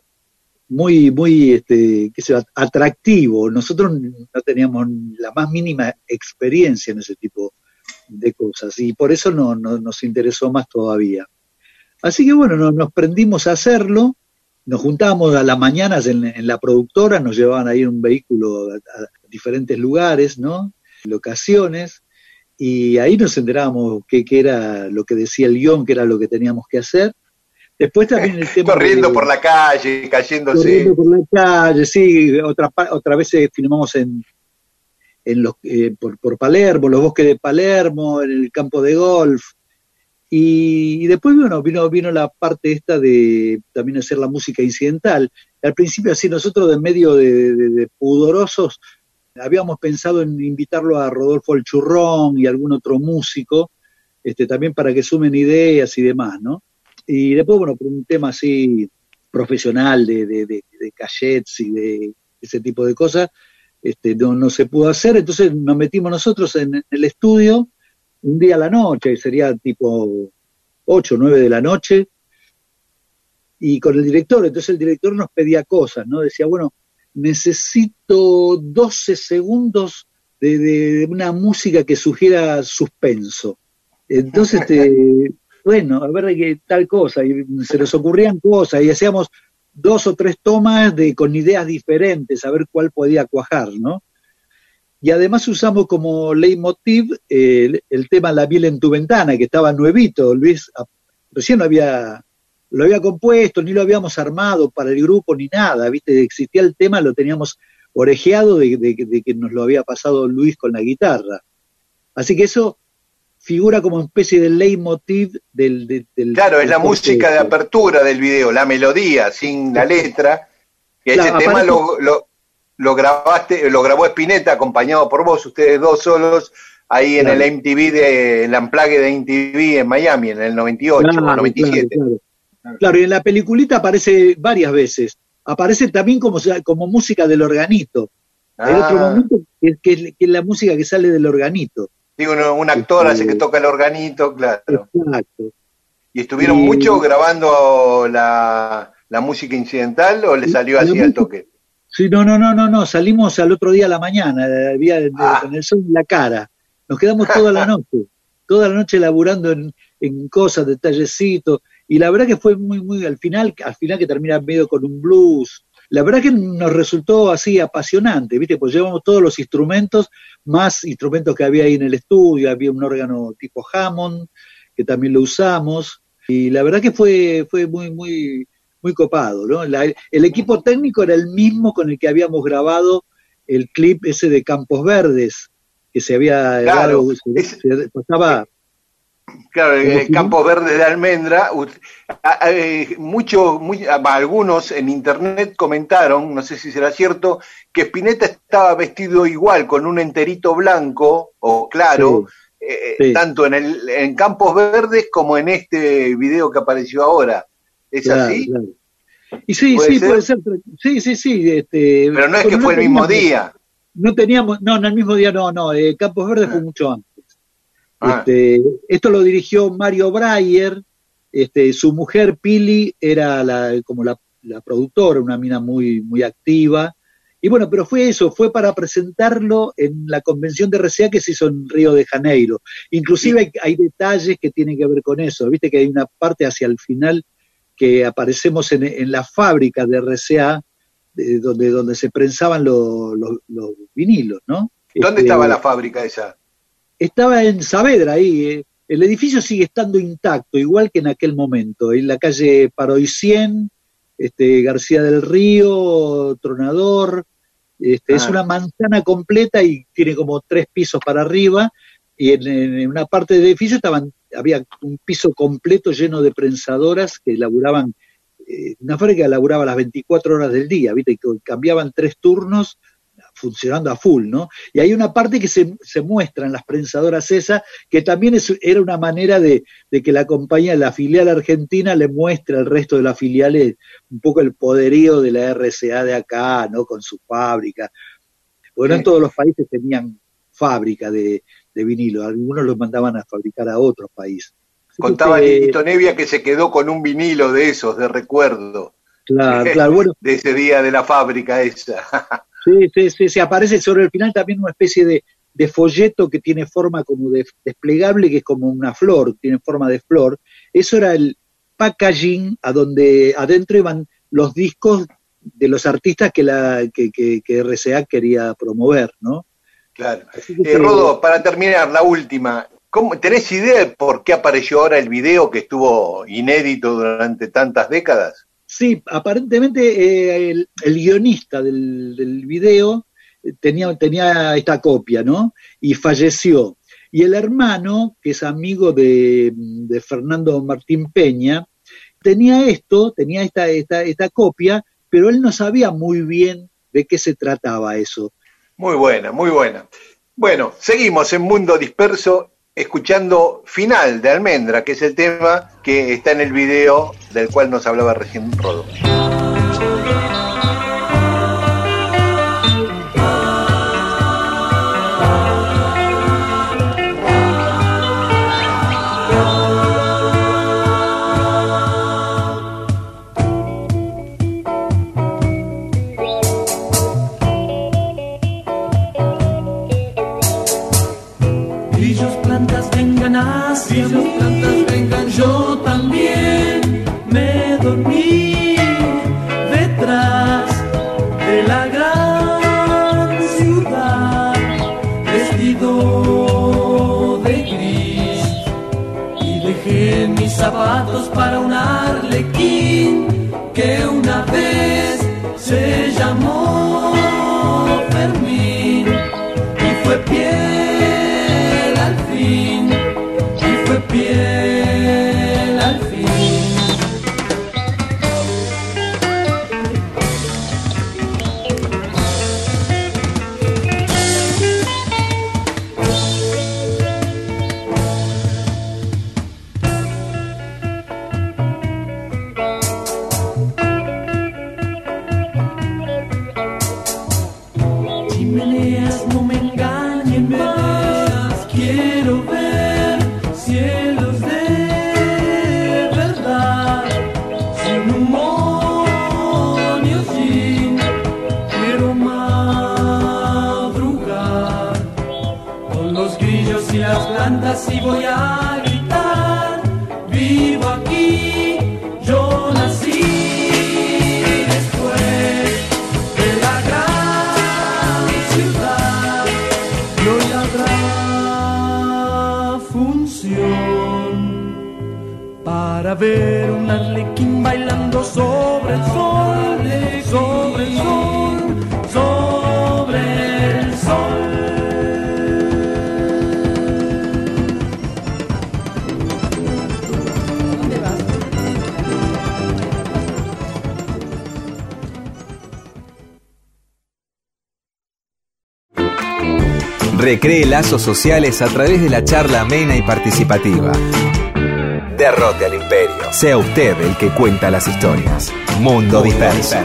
Speaker 2: muy, muy, este, qué sé atractivo. Nosotros no teníamos la más mínima experiencia en ese tipo de cosas y por eso no, no- nos interesó más todavía. Así que bueno, no- nos prendimos a hacerlo, nos juntábamos a las mañanas en, la productora, nos llevaban ahí un vehículo a, a diferentes lugares, ¿no? Locaciones, y ahí nos enterábamos qué, qué era lo que decía el guion, qué era lo que teníamos que hacer. Después también el tema
Speaker 1: Corriendo
Speaker 2: de-
Speaker 1: por la calle, cayéndose.
Speaker 2: corriendo por la calle, sí, otra, otra vez eh, filmamos en, en los, eh, por, por Palermo, los bosques de Palermo, en el campo de golf. Y, y después bueno, vino, vino la parte esta de también hacer la música incidental. Al principio así nosotros de medio de, de- de pudorosos habíamos pensado en invitarlo a Rodolfo El Churrón y algún otro músico, este, también para que sumen ideas y demás, ¿no? Y después, bueno, por un tema así profesional de, de, de, cachets y de ese tipo de cosas, este, no, no se pudo hacer, entonces nos metimos nosotros en el estudio un día a la noche, sería tipo 8 o 9 de la noche, y con el director, entonces el director nos pedía cosas, ¿no? Decía, bueno, necesito 12 segundos de, de una música que sugiera suspenso. Entonces, este, bueno, a ver qué tal cosa, y se nos ocurrían cosas, y hacíamos dos o tres tomas de, con ideas diferentes, a ver cuál podía cuajar, ¿no? Y además usamos como leitmotiv el, tema La miel en tu ventana, que estaba nuevito, Luis, recién lo había, había compuesto, ni lo habíamos armado para el grupo, ni nada, ¿viste? Existía el tema, lo teníamos orejeado de, de- de que nos lo había pasado Luis con la guitarra. Así que eso figura como especie de leitmotiv del... del- del-
Speaker 1: Claro, es la música de
Speaker 2: este.
Speaker 1: apertura del video, la melodía, sin la letra. Que
Speaker 2: Claro,
Speaker 1: ese tema lo, lo, lo grabaste, lo grabó Spinetta acompañado por vos, ustedes dos solos, ahí en el MTV de el Amplague de MTV en Miami, en el 98 o
Speaker 2: Claro,
Speaker 1: 97.
Speaker 2: Claro, y en la peliculita aparece varias veces. Aparece también como, como música del organito. Hay
Speaker 1: Ah.
Speaker 2: otro momento que, que es, que es la música que sale del organito.
Speaker 1: Digo, un, actor
Speaker 2: Este-
Speaker 1: hace que toca el organito, claro.
Speaker 2: Exacto.
Speaker 1: ¿Y estuvieron
Speaker 2: Y-
Speaker 1: mucho grabando la, la música incidental o le salió así al toque?
Speaker 2: Sí, no, no, no, no, no. Salimos al otro día a la mañana, había
Speaker 1: Ah.
Speaker 2: con el sol en la cara. Nos quedamos toda la (laughs) noche, toda la noche laburando en, en cosas, detallecitos. Y la verdad que fue muy, muy, al final, al final que termina medio con un blues. La verdad que nos resultó así apasionante, ¿viste? Pues llevamos todos los instrumentos, más instrumentos que había ahí en el estudio, había un órgano tipo Hammond, que también lo usamos. Y la verdad que fue, fue muy, muy, muy copado, ¿no? La- el equipo técnico era el mismo con el que habíamos grabado el clip ese de Campos Verdes, que se había
Speaker 1: Claro,
Speaker 2: dado- se-
Speaker 1: es-
Speaker 2: se pasaba
Speaker 1: Claro,
Speaker 2: ¿Cómo
Speaker 1: eh,
Speaker 2: fue?
Speaker 1: Campos Verdes de Almendra. ut- a- a- eh, mucho- muy- a- algunos en internet comentaron, no sé si será cierto, que Spinetta estaba vestido igual, con un enterito blanco o claro, eh,
Speaker 2: sí.
Speaker 1: tanto en, el, en Campos Verdes como en este video que apareció ahora. ¿Es
Speaker 2: Claro,
Speaker 1: así?
Speaker 2: claro. Y sí,
Speaker 1: ¿Puede
Speaker 2: sí,
Speaker 1: ser?
Speaker 2: puede ser. Sí, sí, sí. Este,
Speaker 1: Pero no es que fue el mismo día.
Speaker 2: No teníamos, no, en el mismo día no, no. eh, Campos Verdes fue mucho antes.
Speaker 1: Ah.
Speaker 2: Este, esto lo dirigió Mario Breyer. Este, su mujer Pili era la, como la, la productora, una mina muy, muy activa. Y bueno, pero fue eso, fue para presentarlo en la convención de RCA que se hizo en Río de Janeiro. Inclusive hay, hay detalles que tienen que ver con eso. Viste que hay una parte hacia el final que aparecemos en, en la fábrica de RCA, de- donde, donde se prensaban los vinilos, ¿no?
Speaker 1: ¿Dónde
Speaker 2: Este,
Speaker 1: estaba la fábrica esa?
Speaker 2: Estaba en Saavedra ahí. eh. El edificio sigue estando intacto, igual que en aquel momento, en la calle Paroicien, este, García del Río, Tronador. Este, Es
Speaker 1: Ah.
Speaker 2: una manzana completa y tiene como tres pisos para arriba. Y en, en una parte del edificio estaban, había un piso completo lleno de prensadoras que laburaban, eh, una fábrica que laburaba las 24 horas del día, ¿viste? Que cambiaban tres turnos funcionando a full, ¿no? Y hay una parte que se, se muestra en las prensadoras esas, que también es- era una manera de, de que la compañía, la filial argentina, le muestre al resto de las filiales un poco el poderío de la RCA de acá, ¿no? Con su fábrica. Porque no en todos los países tenían fábrica de, de vinilo. Algunos los mandaban a fabricar a otros países.
Speaker 1: Contaba Nito Nevia que se quedó con un vinilo de esos, de recuerdo,
Speaker 2: Claro, (laughs) claro, bueno,
Speaker 1: de ese día de la fábrica esa. (laughs)
Speaker 2: sí, sí, sí, sí, aparece sobre el final también una especie de, de folleto que tiene forma como de desplegable, que es como una flor, tiene forma de flor. Eso era el packaging a donde adentro iban los discos de los artistas que la que, que, que RCA quería promover, ¿no?
Speaker 1: Claro. Eh, Rodo, para terminar, la última. ¿Cómo, ¿Tenés idea de por qué apareció ahora el video que estuvo inédito durante tantas décadas?
Speaker 2: Sí, aparentemente eh, el, guionista del, del video eh, tenía, tenía esta copia, ¿no? Y falleció. Y el hermano, que es amigo de, de Fernando Martín Peña, tenía esto, tenía esta, esta, esta copia, pero él no sabía muy bien de qué se trataba eso.
Speaker 1: Muy buena, muy buena. Bueno, seguimos en Mundo Disperso escuchando Final de Almendra, que es el tema que está en el video del cual nos hablaba recién Rodo.
Speaker 10: Para un ver un arlequín bailando sobre el sol, sobre el sol, sobre el sol.
Speaker 8: Recree lazos sociales a través de la charla amena y participativa. Derrote al imperio. Sea usted el que cuenta las historias. Mundo disperso.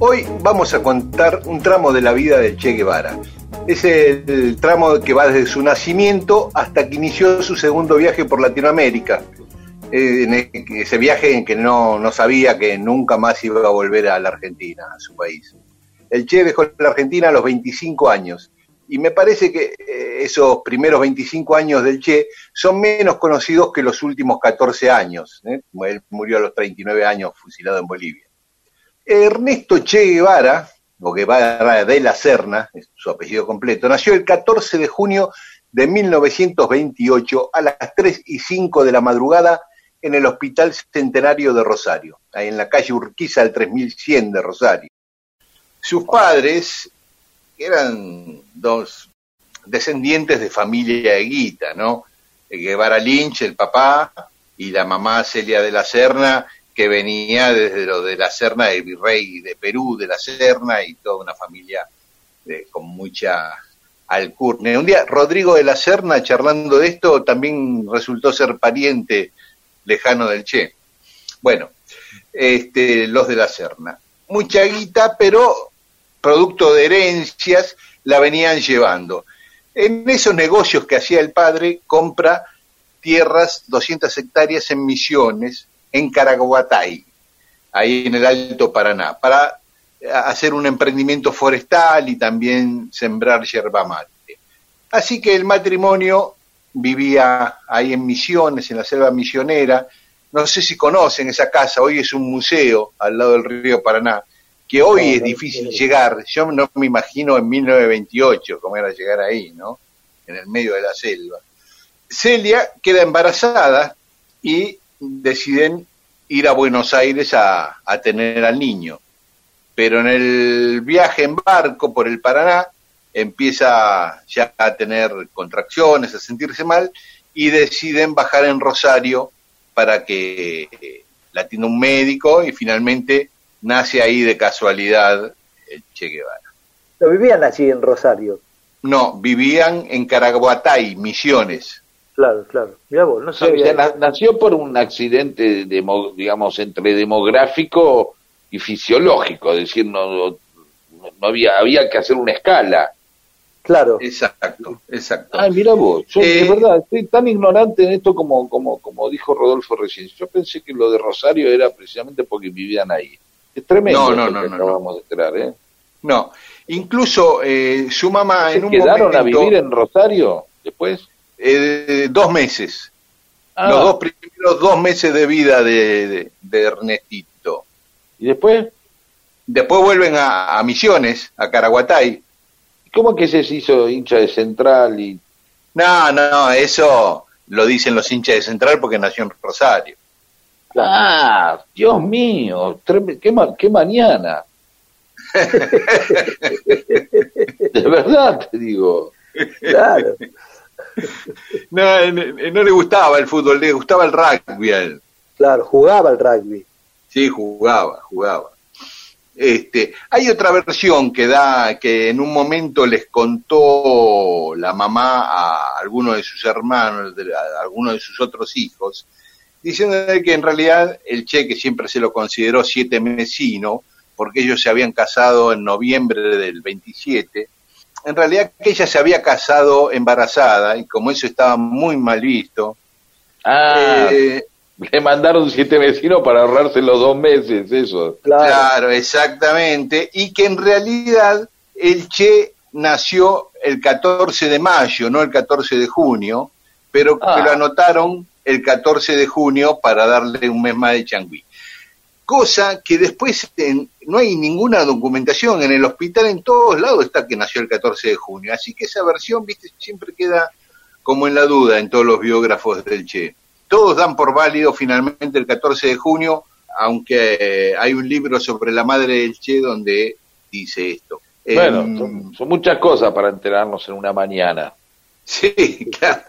Speaker 1: Hoy vamos a contar un tramo de la vida del Che Guevara. Es el, el tramo que va desde su nacimiento hasta que inició su segundo viaje por Latinoamérica. Eh, en e- ese viaje en que no, no sabía que nunca más iba a volver a la Argentina, a su país. El Che dejó la Argentina a los 25 años y me parece que eh, esos primeros 25 años del Che son menos conocidos que los últimos 14 años. ¿eh? Él murió a los 39 años fusilado en Bolivia. Ernesto Che Guevara, o Guevara de la Serna, es su apellido completo, nació el 14 de junio de 1928 a las 3 y 5 de la madrugada en el Hospital Centenario de Rosario, ahí en la calle Urquiza al 3100 de Rosario. Sus padres eran dos descendientes de familia de Guita, ¿no? El Guevara Lynch, el papá, y la mamá Celia de la Serna, que venía desde lo de la Serna, el virrey de Perú de la Serna, y toda una familia de- con mucha alcurnia. Un día Rodrigo de la Serna, charlando de esto, también resultó ser pariente lejano del Che. Bueno, este, los de la Serna. Mucha guita, pero producto de herencias la venían llevando. En esos negocios que hacía el padre, compra tierras, 200 hectáreas en Misiones, en Caraguatay, ahí en el Alto Paraná, para hacer un emprendimiento forestal y también sembrar yerba mate. Así que el matrimonio vivía ahí en Misiones, en la selva misionera. No sé si conocen esa casa, hoy es un museo al lado del río Paraná, que hoy es difícil llegar. Yo no me imagino en 1928 cómo era llegar ahí, ¿no? En el medio de la selva. Celia queda embarazada y deciden ir a Buenos Aires a, a tener al niño. Pero en el viaje en barco por el Paraná empieza ya a tener contracciones, a sentirse mal y deciden bajar en Rosario para que eh, la atienda un médico y finalmente nace ahí de casualidad el Che Guevara.
Speaker 2: ¿No vivían allí en Rosario?
Speaker 1: No, vivían en Caraguatay, Misiones.
Speaker 2: Claro, claro. Mirá vos, no
Speaker 3: na- nació por un accidente, demo- digamos, entre demográfico y fisiológico, es decir, no, no, no había, había que hacer una escala.
Speaker 2: Claro.
Speaker 1: Exacto, exacto.
Speaker 3: Ah, mira vos, yo de
Speaker 1: Eh,
Speaker 3: verdad estoy tan ignorante en esto como, como, como dijo Rodolfo recién. Yo pensé que lo de Rosario era precisamente porque vivían ahí. Es tremendo
Speaker 1: No, no, no,
Speaker 3: que
Speaker 1: no,
Speaker 3: acabamos de enterar, ¿eh?
Speaker 1: No, incluso eh, su mamá
Speaker 3: ¿Se
Speaker 1: en un
Speaker 3: quedaron
Speaker 1: momento,
Speaker 3: a vivir en Rosario después?
Speaker 1: eh, dos meses,
Speaker 3: Ah,
Speaker 1: los dos primeros dos meses de vida de, de- de Ernestito.
Speaker 3: ¿Y después?
Speaker 1: Después vuelven a, a Misiones, a Caraguatay.
Speaker 3: ¿Cómo que se hizo hincha de Central y
Speaker 1: No, no, eso lo dicen los hinchas de Central porque nació en Rosario.
Speaker 3: Ah, Dios mío, qué, ma- qué mañana. (laughs) De verdad te digo.
Speaker 2: Claro.
Speaker 1: No, no le gustaba el fútbol, le gustaba el rugby a él.
Speaker 2: Claro, jugaba al rugby.
Speaker 1: Sí, jugaba, jugaba. Este, hay otra versión que da que en un momento les contó la mamá a alguno de sus hermanos, a alguno de sus otros hijos, diciendo que en realidad el Che, que siempre se lo consideró siete mesino, porque ellos se habían casado en noviembre del 27, en realidad que ella se había casado embarazada y como eso estaba muy mal visto,
Speaker 3: Ah,
Speaker 1: eh,
Speaker 3: le mandaron siete vecinos para ahorrarse los dos meses, eso.
Speaker 1: Claro. exactamente. Y que en realidad el Che nació el 14 de mayo, no el 14 de junio, pero
Speaker 3: Ah.
Speaker 1: que lo anotaron el 14 de junio para darle un mes más de changüí. Cosa que después en- no hay ninguna documentación en el hospital, en todos lados está que nació el 14 de junio. Así que esa versión, viste, siempre queda como en la duda en todos los biógrafos del Che. Todos dan por válido finalmente el 14 de junio, aunque eh, hay un libro sobre la madre del Che donde dice esto.
Speaker 3: Bueno,
Speaker 1: Em,
Speaker 3: son, son muchas cosas para enterarnos en una mañana.
Speaker 1: Sí, (laughs) claro.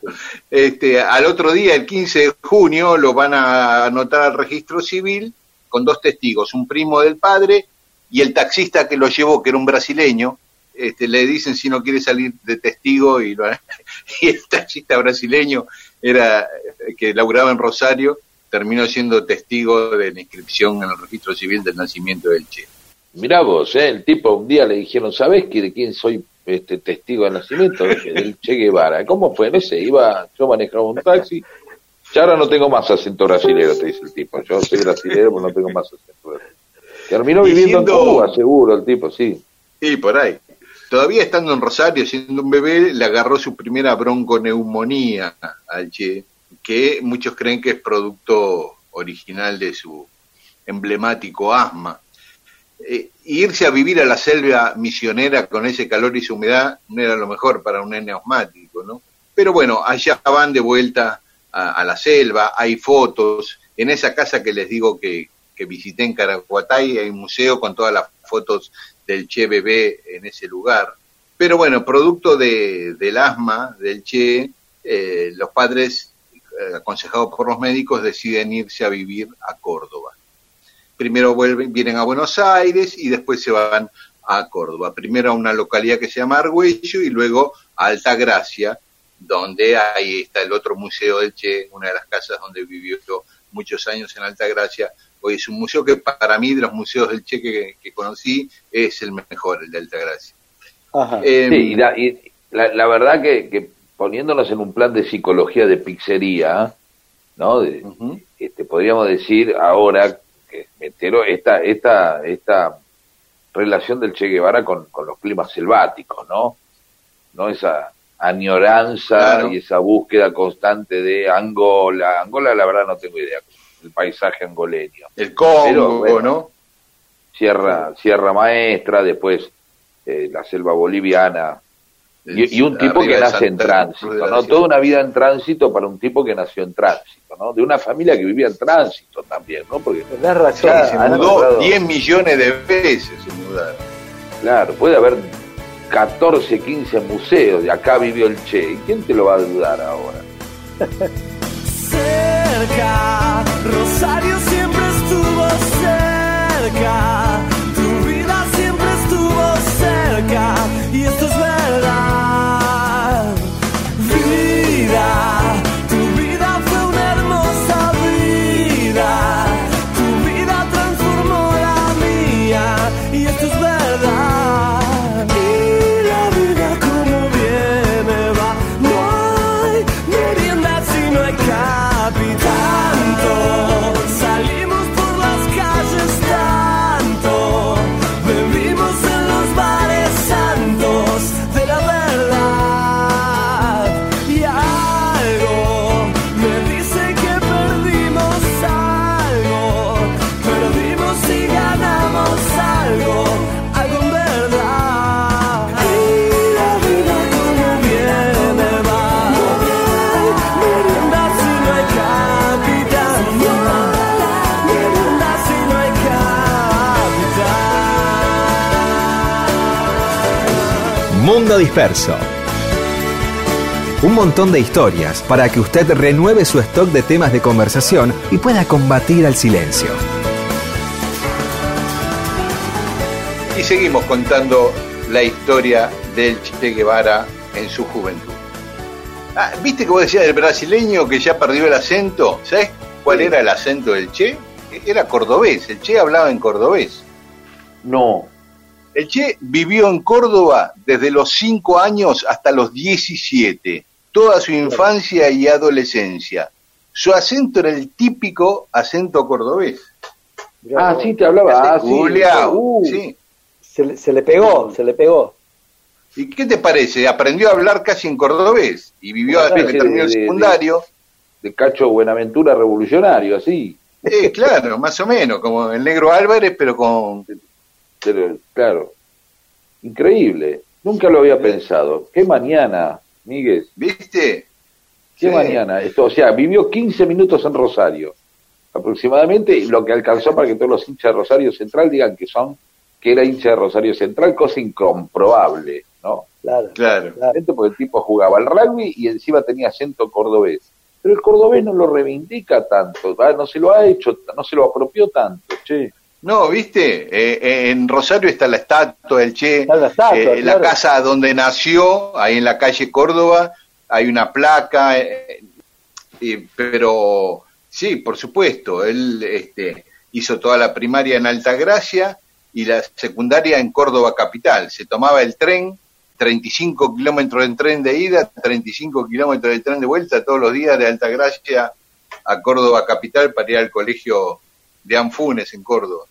Speaker 1: Este, al otro día, el 15 de junio, lo van a anotar al registro civil con dos testigos, un primo del padre y el taxista que lo llevó, que era un brasileño. Este, le dicen si no quiere salir de testigo y, lo- (laughs) y el taxista brasileño era que laburaba en Rosario, terminó siendo testigo de la inscripción en el registro civil del nacimiento del Che.
Speaker 3: Mirá vos, ¿eh? el tipo un día le dijeron, ¿sabés de quién soy este testigo de nacimiento? Del Che Guevara. ¿Cómo fue? No sé, iba, yo manejaba un taxi, ya ahora no tengo más acento brasilero, te dice el tipo. Yo soy brasilero, pero no tengo más acento brasilero. Terminó viviendo
Speaker 1: siendo-
Speaker 3: en Cuba, seguro, el tipo, sí.
Speaker 1: Sí, por ahí. Todavía estando en Rosario, siendo un bebé, le agarró su primera bronconeumonía al Che, que muchos creen que es producto original de su emblemático asma. Eh, irse a vivir a la selva misionera con ese calor y esa humedad no era lo mejor para un nene asmático, ¿no? Pero bueno, allá van de vuelta a, a la selva, hay fotos. En esa casa que les digo que, que visité en Caraguatay, hay un museo con todas las fotos del Che bebé en ese lugar. Pero bueno, producto de, del asma del Che, eh, los padres, eh, aconsejados por los médicos, deciden irse a vivir a Córdoba. Primero vuelven, vienen a Buenos Aires y después se van a Córdoba. Primero a una localidad que se llama Argüello y luego a Altagracia, donde ahí está el otro museo del Che, una de las casas donde vivió muchos años en Altagracia, Hoy es un museo que para mí, de los museos del Che que, que conocí, es el mejor, el de Altagracia.
Speaker 2: Ajá.
Speaker 1: Eh,
Speaker 3: Sí, y la, y la- la verdad que, que poniéndonos en un plan de psicología de pizzería, ¿no? De- este, podríamos decir ahora que me entero esta, esta, esta relación del Che Guevara con, con los climas selváticos, ¿no? ¿No? Esa añoranza
Speaker 1: Claro.
Speaker 3: y esa búsqueda constante de Angola. Angola, la verdad, no tengo idea. El paisaje angoleño.
Speaker 1: El Congo,
Speaker 3: Pero, bueno,
Speaker 1: ¿no?
Speaker 3: Sierra, Sierra Maestra, después eh, la selva boliviana. Y, y un tipo
Speaker 1: Arriba
Speaker 3: que nace en tránsito, ¿no? Toda una vida en tránsito para un tipo que nació en tránsito, ¿no? De una familia que vivía en tránsito también, ¿no? Porque,
Speaker 2: Tenés
Speaker 1: Sí,
Speaker 2: razón.
Speaker 1: se mudó
Speaker 3: encontrado-
Speaker 1: 10 millones de veces, se mudaron.
Speaker 3: claro, puede haber 14, 15 museos, de acá vivió el Che. ¿Y quién te lo va a dudar ahora?
Speaker 10: cerca, Rosario siempre estuvo cerca,
Speaker 8: Mundo Disperso. Un montón de historias para que usted renueve su stock de temas de conversación y pueda combatir al silencio.
Speaker 1: Y seguimos contando la historia del Che Guevara en su juventud. Ah, ¿Viste que vos decías del brasileño que ya perdió el acento? ¿Sabes cuál era el acento del Che? Era cordobés, el Che hablaba en cordobés.
Speaker 3: No,
Speaker 1: El Che vivió en Córdoba desde los 5 años hasta los 17, toda su infancia y adolescencia. Su acento era el típico acento cordobés.
Speaker 3: Ah, sí, te hablaba, ah, sí. Uh,
Speaker 1: sí.
Speaker 2: Se, le- se le pegó, se le pegó.
Speaker 1: ¿Y qué te parece? Aprendió a hablar casi en cordobés y vivió hasta que terminó el
Speaker 3: de- de-
Speaker 1: secundario.
Speaker 3: de Cacho Buenaventura revolucionario, así.
Speaker 1: Eh, claro, más o menos, como el negro Álvarez, pero con...
Speaker 3: Pero, claro, increíble. Nunca lo había pensado. ¿Qué mañana, Miguel?
Speaker 1: ¿Viste?
Speaker 3: ¿Qué
Speaker 1: Sí.
Speaker 3: mañana? Esto, o sea, vivió 15 minutos en Rosario, aproximadamente, y lo que alcanzó para que todos los hinchas de Rosario Central digan que son, que era hincha de Rosario Central, cosa incomprobable, ¿no?
Speaker 2: Claro.
Speaker 1: Claro.
Speaker 3: Porque el tipo jugaba al rugby y encima tenía acento cordobés. Pero el cordobés no lo reivindica tanto, ¿va? no se lo ha hecho, no se lo apropió tanto, che.
Speaker 1: No, ¿viste? Eh, eh, en Rosario está la estatua del Che,
Speaker 2: Está la estatua,
Speaker 1: eh, la casa donde nació, ahí en la calle Córdoba, hay una placa, eh, eh, pero sí, por supuesto, él este, hizo toda la primaria en Altagracia y la secundaria en Córdoba capital. Se tomaba el tren, 35 kilómetros en tren de ida, 35 kilómetros de tren de vuelta todos los días de Altagracia a Córdoba capital para ir al colegio de Anfunes en Córdoba,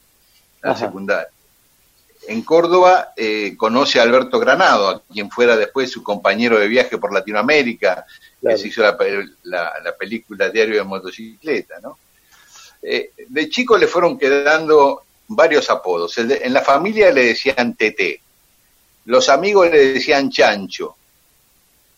Speaker 1: la
Speaker 2: Ajá.
Speaker 1: secundaria. En Córdoba eh, conoce a Alberto Granado, a quien fuera después su compañero de viaje por Latinoamérica,
Speaker 2: Claro.
Speaker 1: que se hizo la, pe- la- la película Diario de Motocicleta, ¿no? Eh, de chico le fueron quedando varios apodos. El de- en la familia le decían Tete, los amigos le decían Chancho,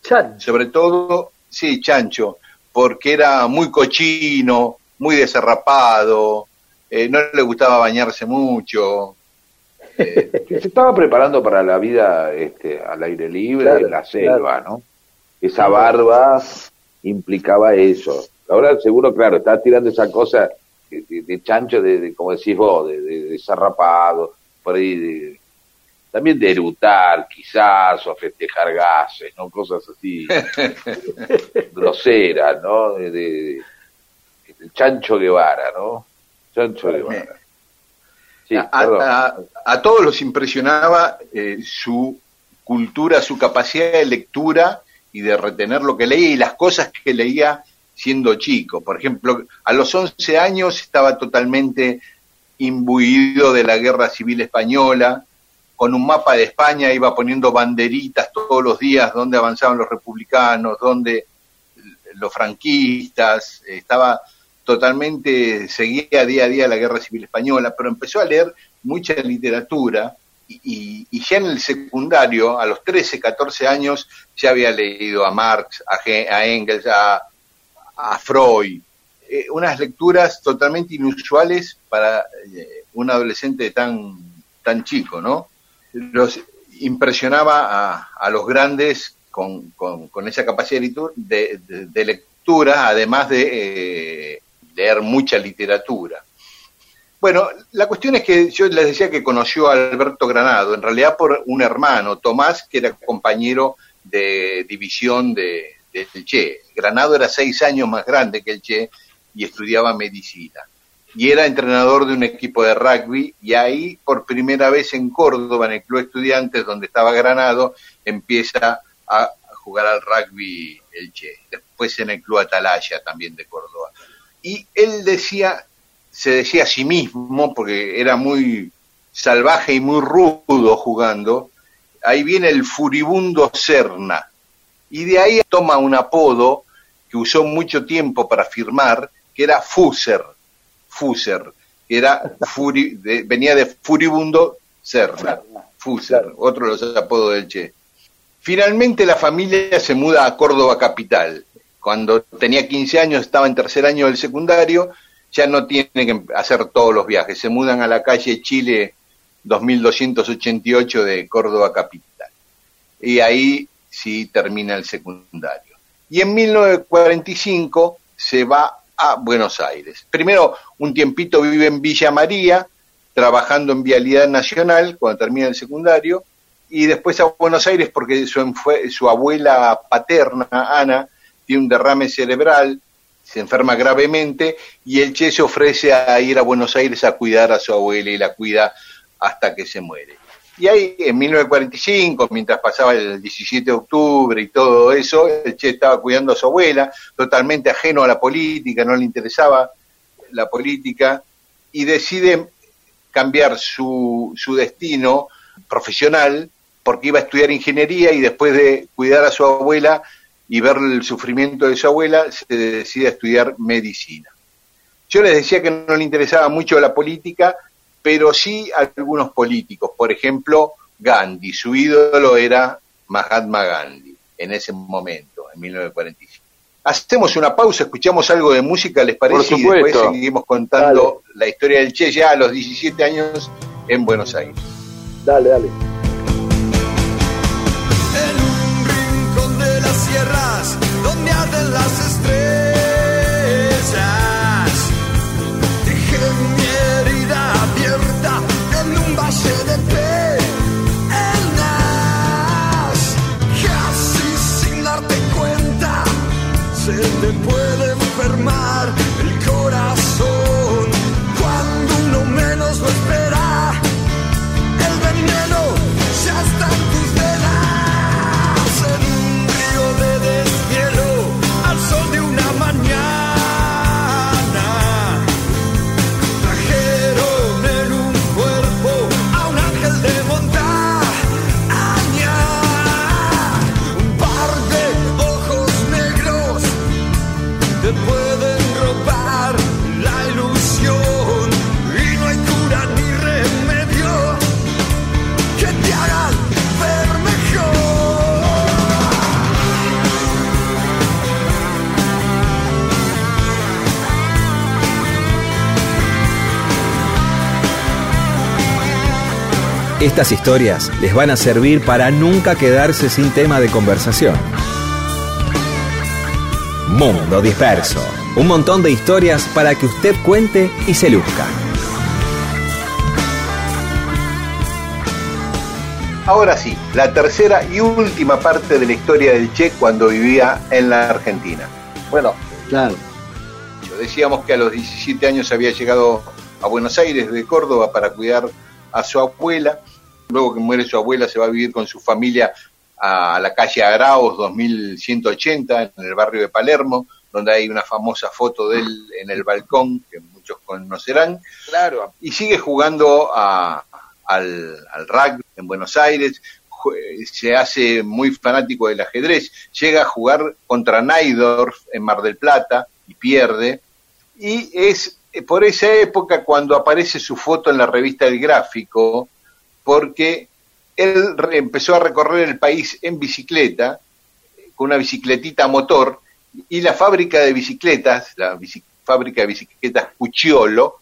Speaker 2: Chan.
Speaker 1: sobre todo, sí, Chancho, porque era muy cochino, muy desarrapado, eh, no le gustaba bañarse mucho. (laughs) eh,
Speaker 3: Se estaba preparando para la vida este, al aire libre,
Speaker 2: Claro,
Speaker 3: en la selva, ¿no? Esa barba implicaba eso. Ahora seguro, claro, está tirando esa cosa de, de- de chancho, de, de, como decís vos, de, zarrapado, por ahí de, también de erutar, quizás, o festejar gases, ¿no? Cosas así (laughs) groseras, ¿no? De- el chancho Guevara, ¿no? Sí,
Speaker 1: a,
Speaker 3: perdón.
Speaker 1: a- a todos los impresionaba eh, su cultura, su capacidad de lectura y de retener lo que leía y las cosas que leía siendo chico. Por ejemplo, a los 11 años estaba totalmente imbuido de la guerra civil española, con un mapa de España iba poniendo banderitas todos los días donde avanzaban los republicanos, donde los franquistas, estaba totalmente, seguía día a día la guerra civil española, pero empezó a leer mucha literatura y, ya en el secundario, a los 13, 14 años, ya había leído a Marx, a, a Engels, a, Freud, eh, unas lecturas totalmente inusuales para eh, un adolescente tan, tan chico, ¿no? Los impresionaba a, los grandes con, con- esa capacidad de- de lectura, además de eh, leer mucha literatura. Bueno, la cuestión es que yo les decía que conoció a Alberto Granado, en realidad por un hermano, Tomás, que era compañero de división de, del Che. Granado era seis años más grande que el Che y estudiaba medicina. Y era entrenador de un equipo de rugby y ahí, por primera vez en Córdoba, en el Club Estudiantes, donde estaba Granado, empieza a jugar al rugby el Che. Después en el Club Atalaya, también de Córdoba. Y él decía, se decía a sí mismo, porque era muy salvaje y muy rudo jugando, ahí viene el furibundo Serna. Y de ahí toma un apodo que usó mucho tiempo para firmar, que era Fuser. Fuser, que era furi- venía de furibundo Serna. Fuser, otro de los apodos del Che. Finalmente la familia se muda a Córdoba capital. Cuando tenía 15 años, estaba en tercer año del secundario, ya no tiene que hacer todos los viajes. Se mudan a la calle Chile 2288 de Córdoba capital. Y ahí sí termina el secundario. Y en 1945 se va a Buenos Aires. Primero, un tiempito vive en Villa María, trabajando en Vialidad Nacional cuando termina el secundario, y después a Buenos Aires porque su, abuela paterna, Ana, tiene un derrame cerebral, se enferma gravemente, y el Che se ofrece a ir a Buenos Aires a cuidar a su abuela y la cuida hasta que se muere. Y ahí, en 1945, mientras pasaba el 17 de octubre y todo eso, el Che estaba cuidando a su abuela, totalmente ajeno a la política, no le interesaba la política, y decide cambiar su, su destino profesional porque iba a estudiar ingeniería y después de cuidar a su abuela y ver el sufrimiento de su abuela, se decide a estudiar medicina. Yo les decía que no le interesaba mucho la política, pero sí algunos políticos. Por ejemplo, Gandhi, su ídolo era Mahatma Gandhi en ese momento, en 1945. Hacemos una pausa, escuchamos algo de música, ¿les parece?
Speaker 3: Por
Speaker 1: Y después seguimos contando la historia del Che ya a los 17 años en Buenos Aires.
Speaker 2: Dale, dale.
Speaker 4: Sierras donde arden las estrellas. Dejé mi herida abierta en un valle de penas. Casi sin darte cuenta, se te puede
Speaker 8: Estas historias les van a servir para nunca quedarse sin tema de conversación. Mundo Disperso. Un montón de historias para que usted cuente y se luzca.
Speaker 1: Ahora sí, la tercera y última parte de la historia del Che cuando vivía en la Argentina. Bueno,
Speaker 2: Claro.
Speaker 1: decíamos que a los 17 años había llegado a Buenos Aires de Córdoba para cuidar a su abuela. Luego que muere su abuela se va a vivir con su familia a la calle Araos 2180 en el barrio de Palermo, donde hay una famosa foto de él en el balcón que muchos conocerán.
Speaker 3: Claro.
Speaker 1: Y sigue jugando a- al, al rugby en Buenos Aires, se hace muy fanático del ajedrez, llega a jugar contra Naidorf en Mar del Plata y pierde. Y es eh, por esa época cuando aparece su foto en la revista El Gráfico, porque él empezó a recorrer el país en bicicleta, con una bicicletita a motor, y la fábrica de bicicletas, la bici- fábrica de bicicletas Cucciolo,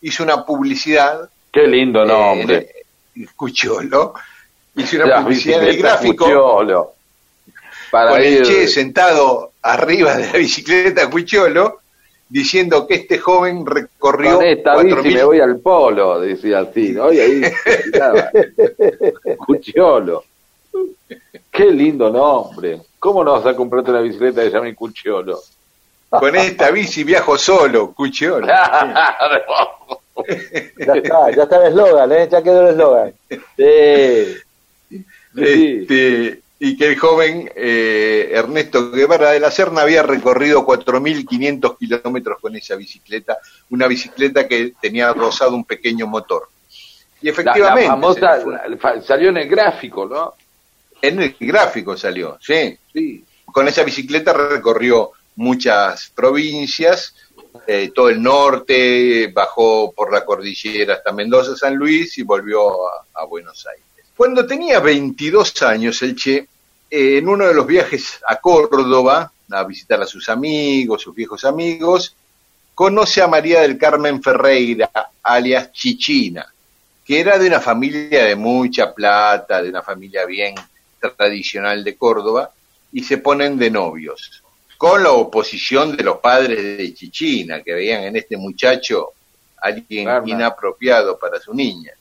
Speaker 1: hizo una publicidad.
Speaker 3: Qué lindo
Speaker 1: eh,
Speaker 3: nombre.
Speaker 1: el- Cucciolo, hizo una publicidad en el
Speaker 3: bicicletas
Speaker 1: gráfico
Speaker 3: Cucciolo. Para
Speaker 1: con el Che sentado arriba de la bicicleta Cucciolo, diciendo que este joven recorrió
Speaker 3: Con esta
Speaker 1: 4.000
Speaker 3: bici me voy al polo, decía así, ¿no? Y ahí. (laughs) Cuchiolo. Qué lindo nombre. ¿Cómo no vas a comprarte una bicicleta que se llame Cuchiolo?
Speaker 1: Con esta bici viajo solo, Cucciolo. (laughs)
Speaker 2: Ya está, ya está el eslogan, ¿eh? ya quedó el eslogan.
Speaker 3: Sí.
Speaker 1: Este, y que el joven eh, Ernesto Guevara de la Serna había recorrido 4.500 kilómetros con esa bicicleta, una bicicleta que tenía rozado un pequeño motor. Y efectivamente,
Speaker 3: la famosa, la- salió en el gráfico, ¿no?
Speaker 1: en el gráfico salió, sí.
Speaker 3: Sí.
Speaker 1: Con esa bicicleta recorrió muchas provincias, eh, todo el norte, bajó por la cordillera hasta Mendoza, San Luis y volvió a, a Buenos Aires. Cuando tenía 22 años, el Che, eh, en uno de los viajes a Córdoba, a visitar a sus amigos, sus viejos amigos, conoce a María del Carmen Ferreira, alias Chichina, que era de una familia de mucha plata, de una familia bien tradicional de Córdoba, y se ponen de novios, con la oposición de los padres de Chichina, que veían en este muchacho alguien inapropiado para su niña.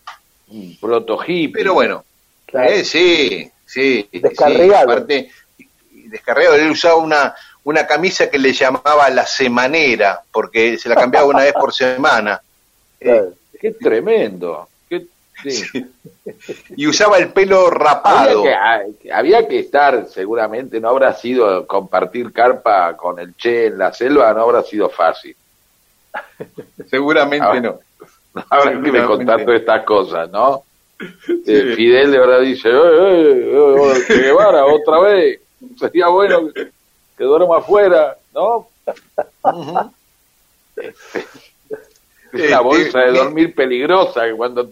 Speaker 3: Un proto hippie.
Speaker 1: Pero bueno,
Speaker 2: Claro.
Speaker 1: eh, sí, sí.
Speaker 2: Descarriado.
Speaker 1: sí, aparte, descarriado, él usaba una, una camisa que le llamaba la semanera, porque se la cambiaba una vez por semana, (laughs)
Speaker 2: Claro.
Speaker 3: Qué tremendo. Qué- sí.
Speaker 1: y usaba el pelo rapado.
Speaker 3: Había que, había que estar, seguramente, no habrá sido compartir carpa con el Che en la selva, no habrá sido fácil.
Speaker 1: Seguramente
Speaker 3: Ah,
Speaker 1: no. (laughs)
Speaker 3: Habrá que me contar todas estas cosas, ¿no? Eh, Fidel de verdad dice, "Eh, eh, eh, Che Guevara, (laughs) otra vez, sería bueno que, que duerma afuera, ¿no?
Speaker 1: Ujú.
Speaker 3: Es una bolsa de dormir peligrosa que cuando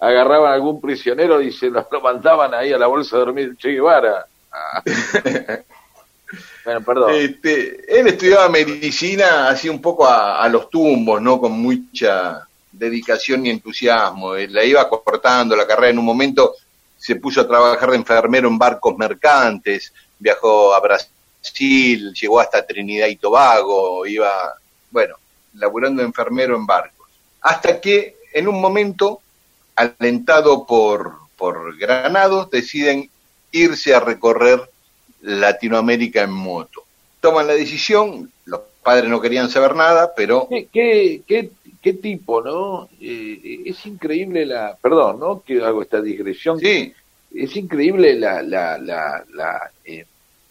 Speaker 3: agarraban a algún prisionero y se lo, lo mandaban ahí a la bolsa de dormir Che Guevara. Ah. (laughs) bueno, perdón.
Speaker 1: Este, él estudiaba medicina así un poco a, a los tumbos, ¿no? Con mucha dedicación y entusiasmo. Él la iba cortando la carrera. En un momento se puso a trabajar de enfermero en barcos mercantes, viajó a Brasil, llegó hasta Trinidad y Tobago, iba, bueno, laburando de enfermero en barcos. Hasta que en un momento, alentado por, por Granados, deciden irse a recorrer Latinoamérica en moto. Toman la decisión, los padres no querían saber nada, pero
Speaker 3: ¿Qué, qué, qué, qué tipo, no? Eh, es increíble la... Perdón, ¿no? Que hago esta digresión.
Speaker 1: sí,
Speaker 3: Es increíble la, la, la, la, eh,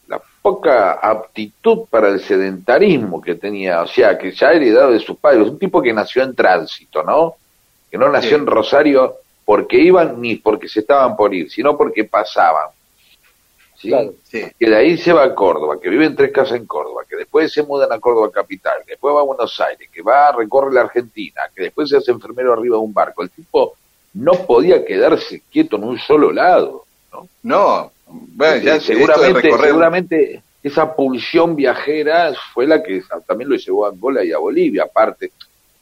Speaker 3: la poca aptitud para el sedentarismo que tenía. O sea, que ya ha heredado de sus padres. Un tipo que nació en tránsito, ¿no? Que no nació
Speaker 1: Sí.
Speaker 3: en Rosario porque iban ni porque se estaban por ir, sino porque pasaban. ¿Sí?
Speaker 2: Claro.
Speaker 1: sí,
Speaker 3: que de ahí se va a Córdoba, que vive en tres casas en Córdoba, que después se mudan a Córdoba capital, que después va a Buenos Aires, que va a recorre la Argentina, que después se hace enfermero arriba de un barco. El tipo no podía quedarse quieto en un solo lado. ¿no?
Speaker 1: no, bueno, ya esto de
Speaker 3: seguramente,
Speaker 1: recorrer-
Speaker 3: seguramente esa pulsión viajera fue la que también lo llevó a Angola y a Bolivia, aparte,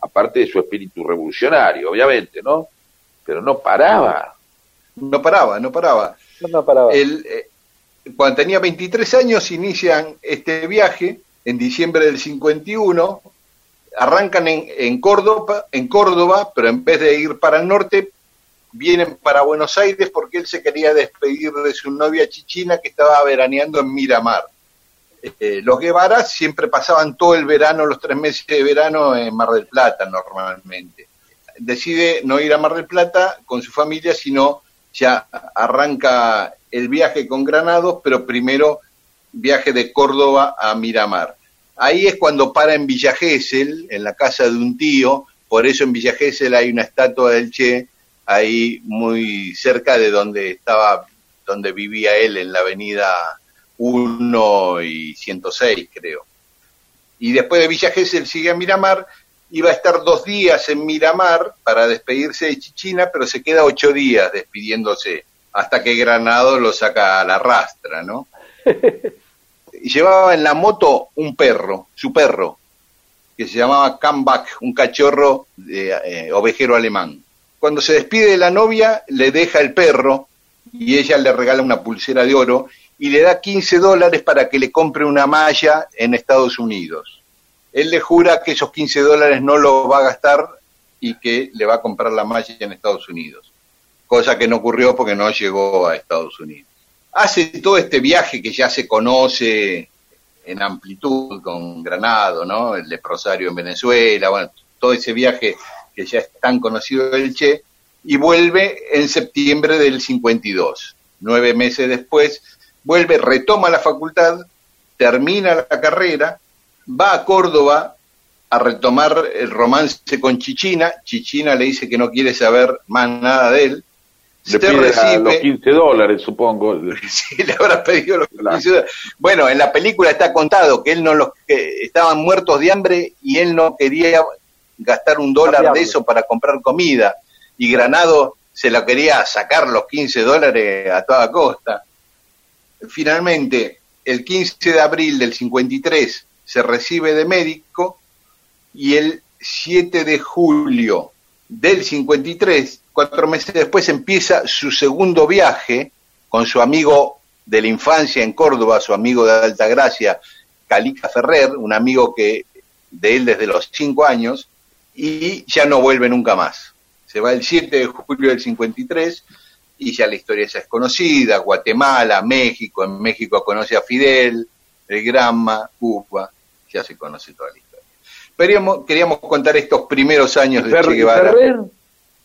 Speaker 3: aparte de su espíritu revolucionario, obviamente, ¿no? Pero no paraba.
Speaker 1: no paraba, no paraba.
Speaker 2: No, no paraba.
Speaker 1: Él, eh, cuando tenía 23 años inician este viaje en diciembre del 51, arrancan en, en Córdoba, en Córdoba, pero en vez de ir para el norte, vienen para Buenos Aires porque él se quería despedir de su novia Chichina que estaba veraneando en Miramar. Eh, los Guevara siempre pasaban todo el verano, los tres meses de verano en Mar del Plata normalmente. decide no ir a Mar del Plata con su familia, sino ya arranca el viaje con Granados, pero primero viaje de Córdoba a Miramar. Ahí es cuando para en Villa Gesell, en la casa de un tío, por eso en Villa Gesell hay una estatua del Che, ahí muy cerca de donde estaba, donde vivía él, en la avenida 1 y 106, creo. Y después de Villa Gesell sigue a Miramar, iba a estar dos días en Miramar para despedirse de Chichina, pero se queda ocho días despidiéndose, hasta que Granado lo saca a la rastra, ¿no? (laughs) Y llevaba en la moto un perro, su perro, que se llamaba Comeback, un cachorro de, eh, ovejero alemán. Cuando se despide de la novia, le deja el perro y ella le regala una pulsera de oro y le da 15 dólares para que le compre una malla en Estados Unidos. Él le jura que esos 15 dólares no los va a gastar y que le va a comprar la malla en Estados Unidos. Cosa que no ocurrió porque no llegó a Estados Unidos. Hace todo este viaje que ya se conoce en amplitud con Granado, ¿no? El leprosario en Venezuela, bueno, todo ese viaje que ya es tan conocido del Che, y vuelve en septiembre del 52. Nueve meses después, vuelve, retoma la facultad, termina la carrera, va a Córdoba a retomar el romance con Chichina, Chichina le dice que no quiere saber más nada de él,
Speaker 3: Le pide a los 15 dólares, supongo. (laughs)
Speaker 1: Sí, le habrá pedido los 15 dólares. Bueno, en la película está contado que él no los que estaban muertos de hambre y él no quería gastar un dólar de eso para comprar comida y Granado se lo quería sacar los 15 dólares a toda costa. Finalmente, el 15 de abril del 53 se recibe de médico y el 7 de julio del 53, cuatro meses después, empieza su segundo viaje con su amigo de la infancia en Córdoba, su amigo de Altagracia, Calica Ferrer, un amigo que de él desde los cinco años, y ya no vuelve nunca más. Se va el 7 de julio del 53 y ya la historia ya es conocida, Guatemala, México, en México conoce a Fidel, el Granma, Cuba, ya se conoce toda la historia. Queríamos, queríamos contar estos primeros años de
Speaker 3: Fer-
Speaker 1: Che Guevara.
Speaker 3: Ferrer,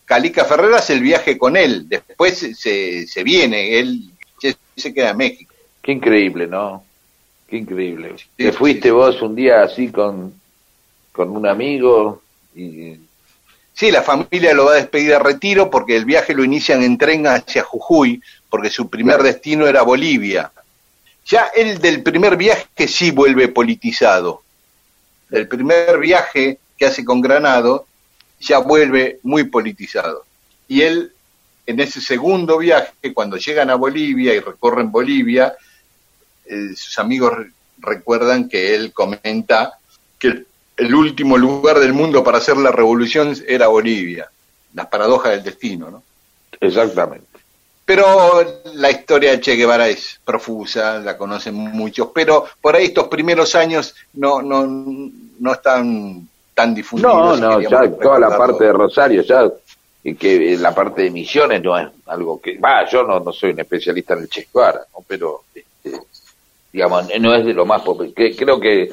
Speaker 1: Calica Ferrer hace el viaje con él, después se, se viene, él se, queda en México.
Speaker 3: Qué increíble, ¿no? Qué increíble.
Speaker 1: Sí,
Speaker 3: Te fuiste
Speaker 1: sí.
Speaker 3: vos un día así con, con un amigo y
Speaker 1: Sí, la familia lo va a despedir a retiro porque el viaje lo inician en tren hacia Jujuy, porque su primer destino era Bolivia. Ya el del primer viaje sí vuelve politizado. Del primer viaje que hace con Granado, ya vuelve muy politizado. Y él, en ese segundo viaje, cuando llegan a Bolivia y recorren Bolivia, eh, sus amigos re- recuerdan que él comenta que el, el último lugar del mundo para hacer la revolución era Bolivia. Las paradojas del destino, ¿no?
Speaker 3: exactamente.
Speaker 1: Pero la historia de Che Guevara es profusa, la conocen muchos, pero por ahí estos primeros años no, no, no están tan difundidos.
Speaker 3: No, no, ya toda la parte de Rosario, ya y que eh, la parte de Misiones no es algo que, va, yo no, no soy un especialista en el Che Guevara, ¿no? pero este, digamos, no es de lo más popular. Que- Creo que,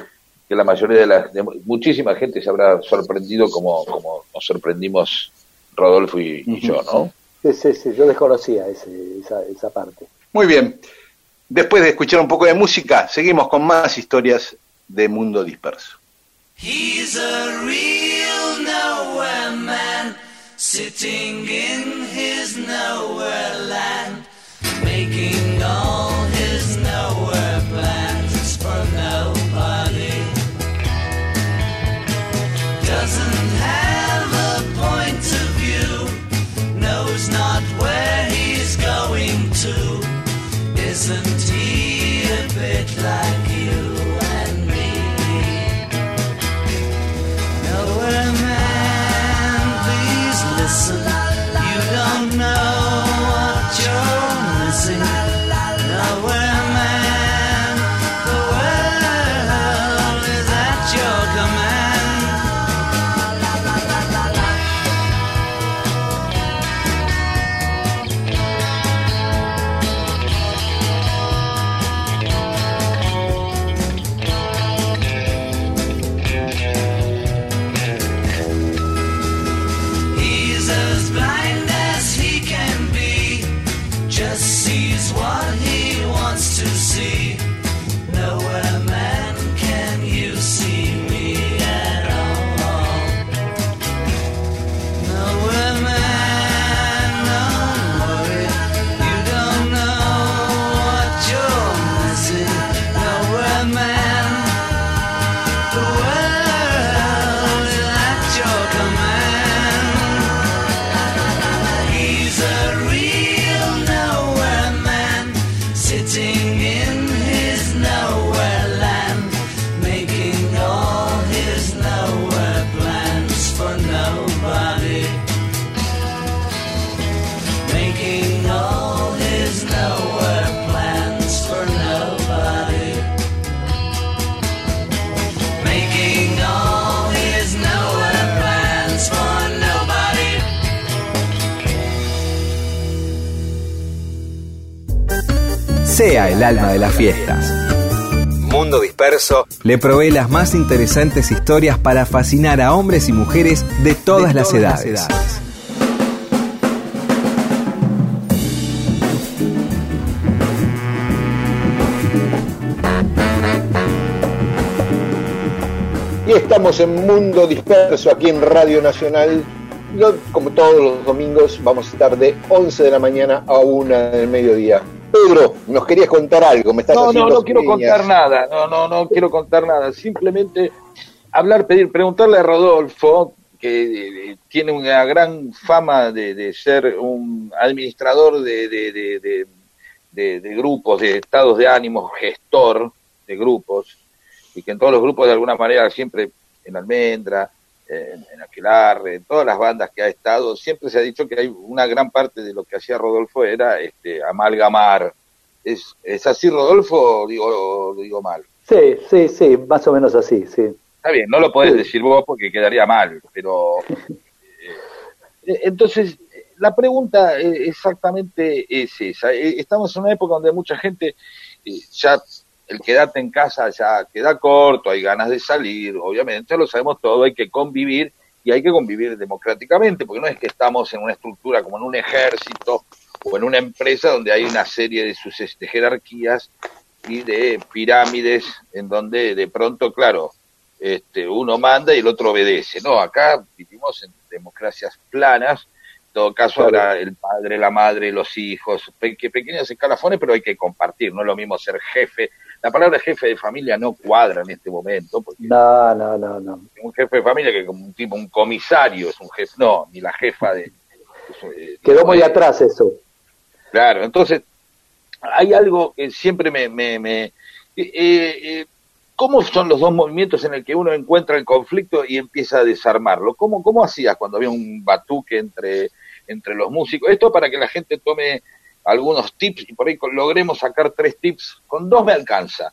Speaker 3: que la mayoría de la, de muchísima gente se habrá sorprendido como, como nos sorprendimos Rodolfo y, y yo, ¿no?
Speaker 2: Sí, sí, sí, yo desconocía ese- esa, esa parte.
Speaker 1: Muy bien. Después de escuchar un poco de música, seguimos con más historias de Mundo Disperso.
Speaker 10: He's a real nowhere man, sitting in his nowhere
Speaker 8: sea el alma de las fiestas. Mundo Disperso le provee las más interesantes historias para fascinar a hombres y mujeres de todas, las, edades.
Speaker 6: Y estamos en Mundo Disperso aquí en Radio Nacional. Yo, como todos los domingos, vamos a estar de 11 de la mañana a 1 del mediodía. Pedro, nos querías contar algo, me estás
Speaker 3: No, no, no quiero contar nada, no, no, no quiero contar nada, simplemente hablar, pedir, preguntarle a Rodolfo, que eh, tiene una gran fama de, de ser un administrador de- de grupos, de estados de ánimo, gestor de grupos, y que en todos los grupos de alguna manera siempre en Almendra, en, en Aquelarre, en todas las bandas que ha estado, siempre se ha dicho que hay una gran parte de lo que hacía Rodolfo era este, amalgamar. ¿Es, ¿Es así, Rodolfo, o digo, digo mal?
Speaker 2: Sí, sí, sí, más o menos así, sí.
Speaker 3: Está bien, no lo podés decir vos porque quedaría mal, pero... (laughs) eh, entonces, la pregunta eh, exactamente es esa. Eh, Estamos en una época donde mucha gente ya el quedarte en casa ya queda corto, hay ganas de salir, obviamente lo sabemos todo, hay que convivir y hay que convivir democráticamente, porque no es que estamos en una estructura como en un ejército o en una empresa donde hay una serie de sus este, jerarquías y de pirámides en donde de pronto, claro, este, uno manda y el otro obedece. No, acá vivimos en democracias planas, en todo caso habrá el padre, la madre, los hijos, pe- que pequeños escalafones, pero hay que compartir, no es lo mismo ser jefe. La palabra jefe de familia no cuadra en este momento, porque
Speaker 2: No, no, no, no.
Speaker 3: un jefe de familia que como un tipo, un comisario es un jefe, no, ni la jefa de... eh,
Speaker 2: Quedó muy
Speaker 3: eh,
Speaker 2: atrás eso.
Speaker 3: Claro, entonces hay algo que siempre me... me, me- eh, eh, ¿Cómo son los dos movimientos en el que uno encuentra el conflicto y empieza a desarmarlo? ¿Cómo, cómo hacías cuando había un batuque entre, entre los músicos? Esto para que la gente tome algunos tips y por ahí logremos sacar tres tips. Con dos me alcanza.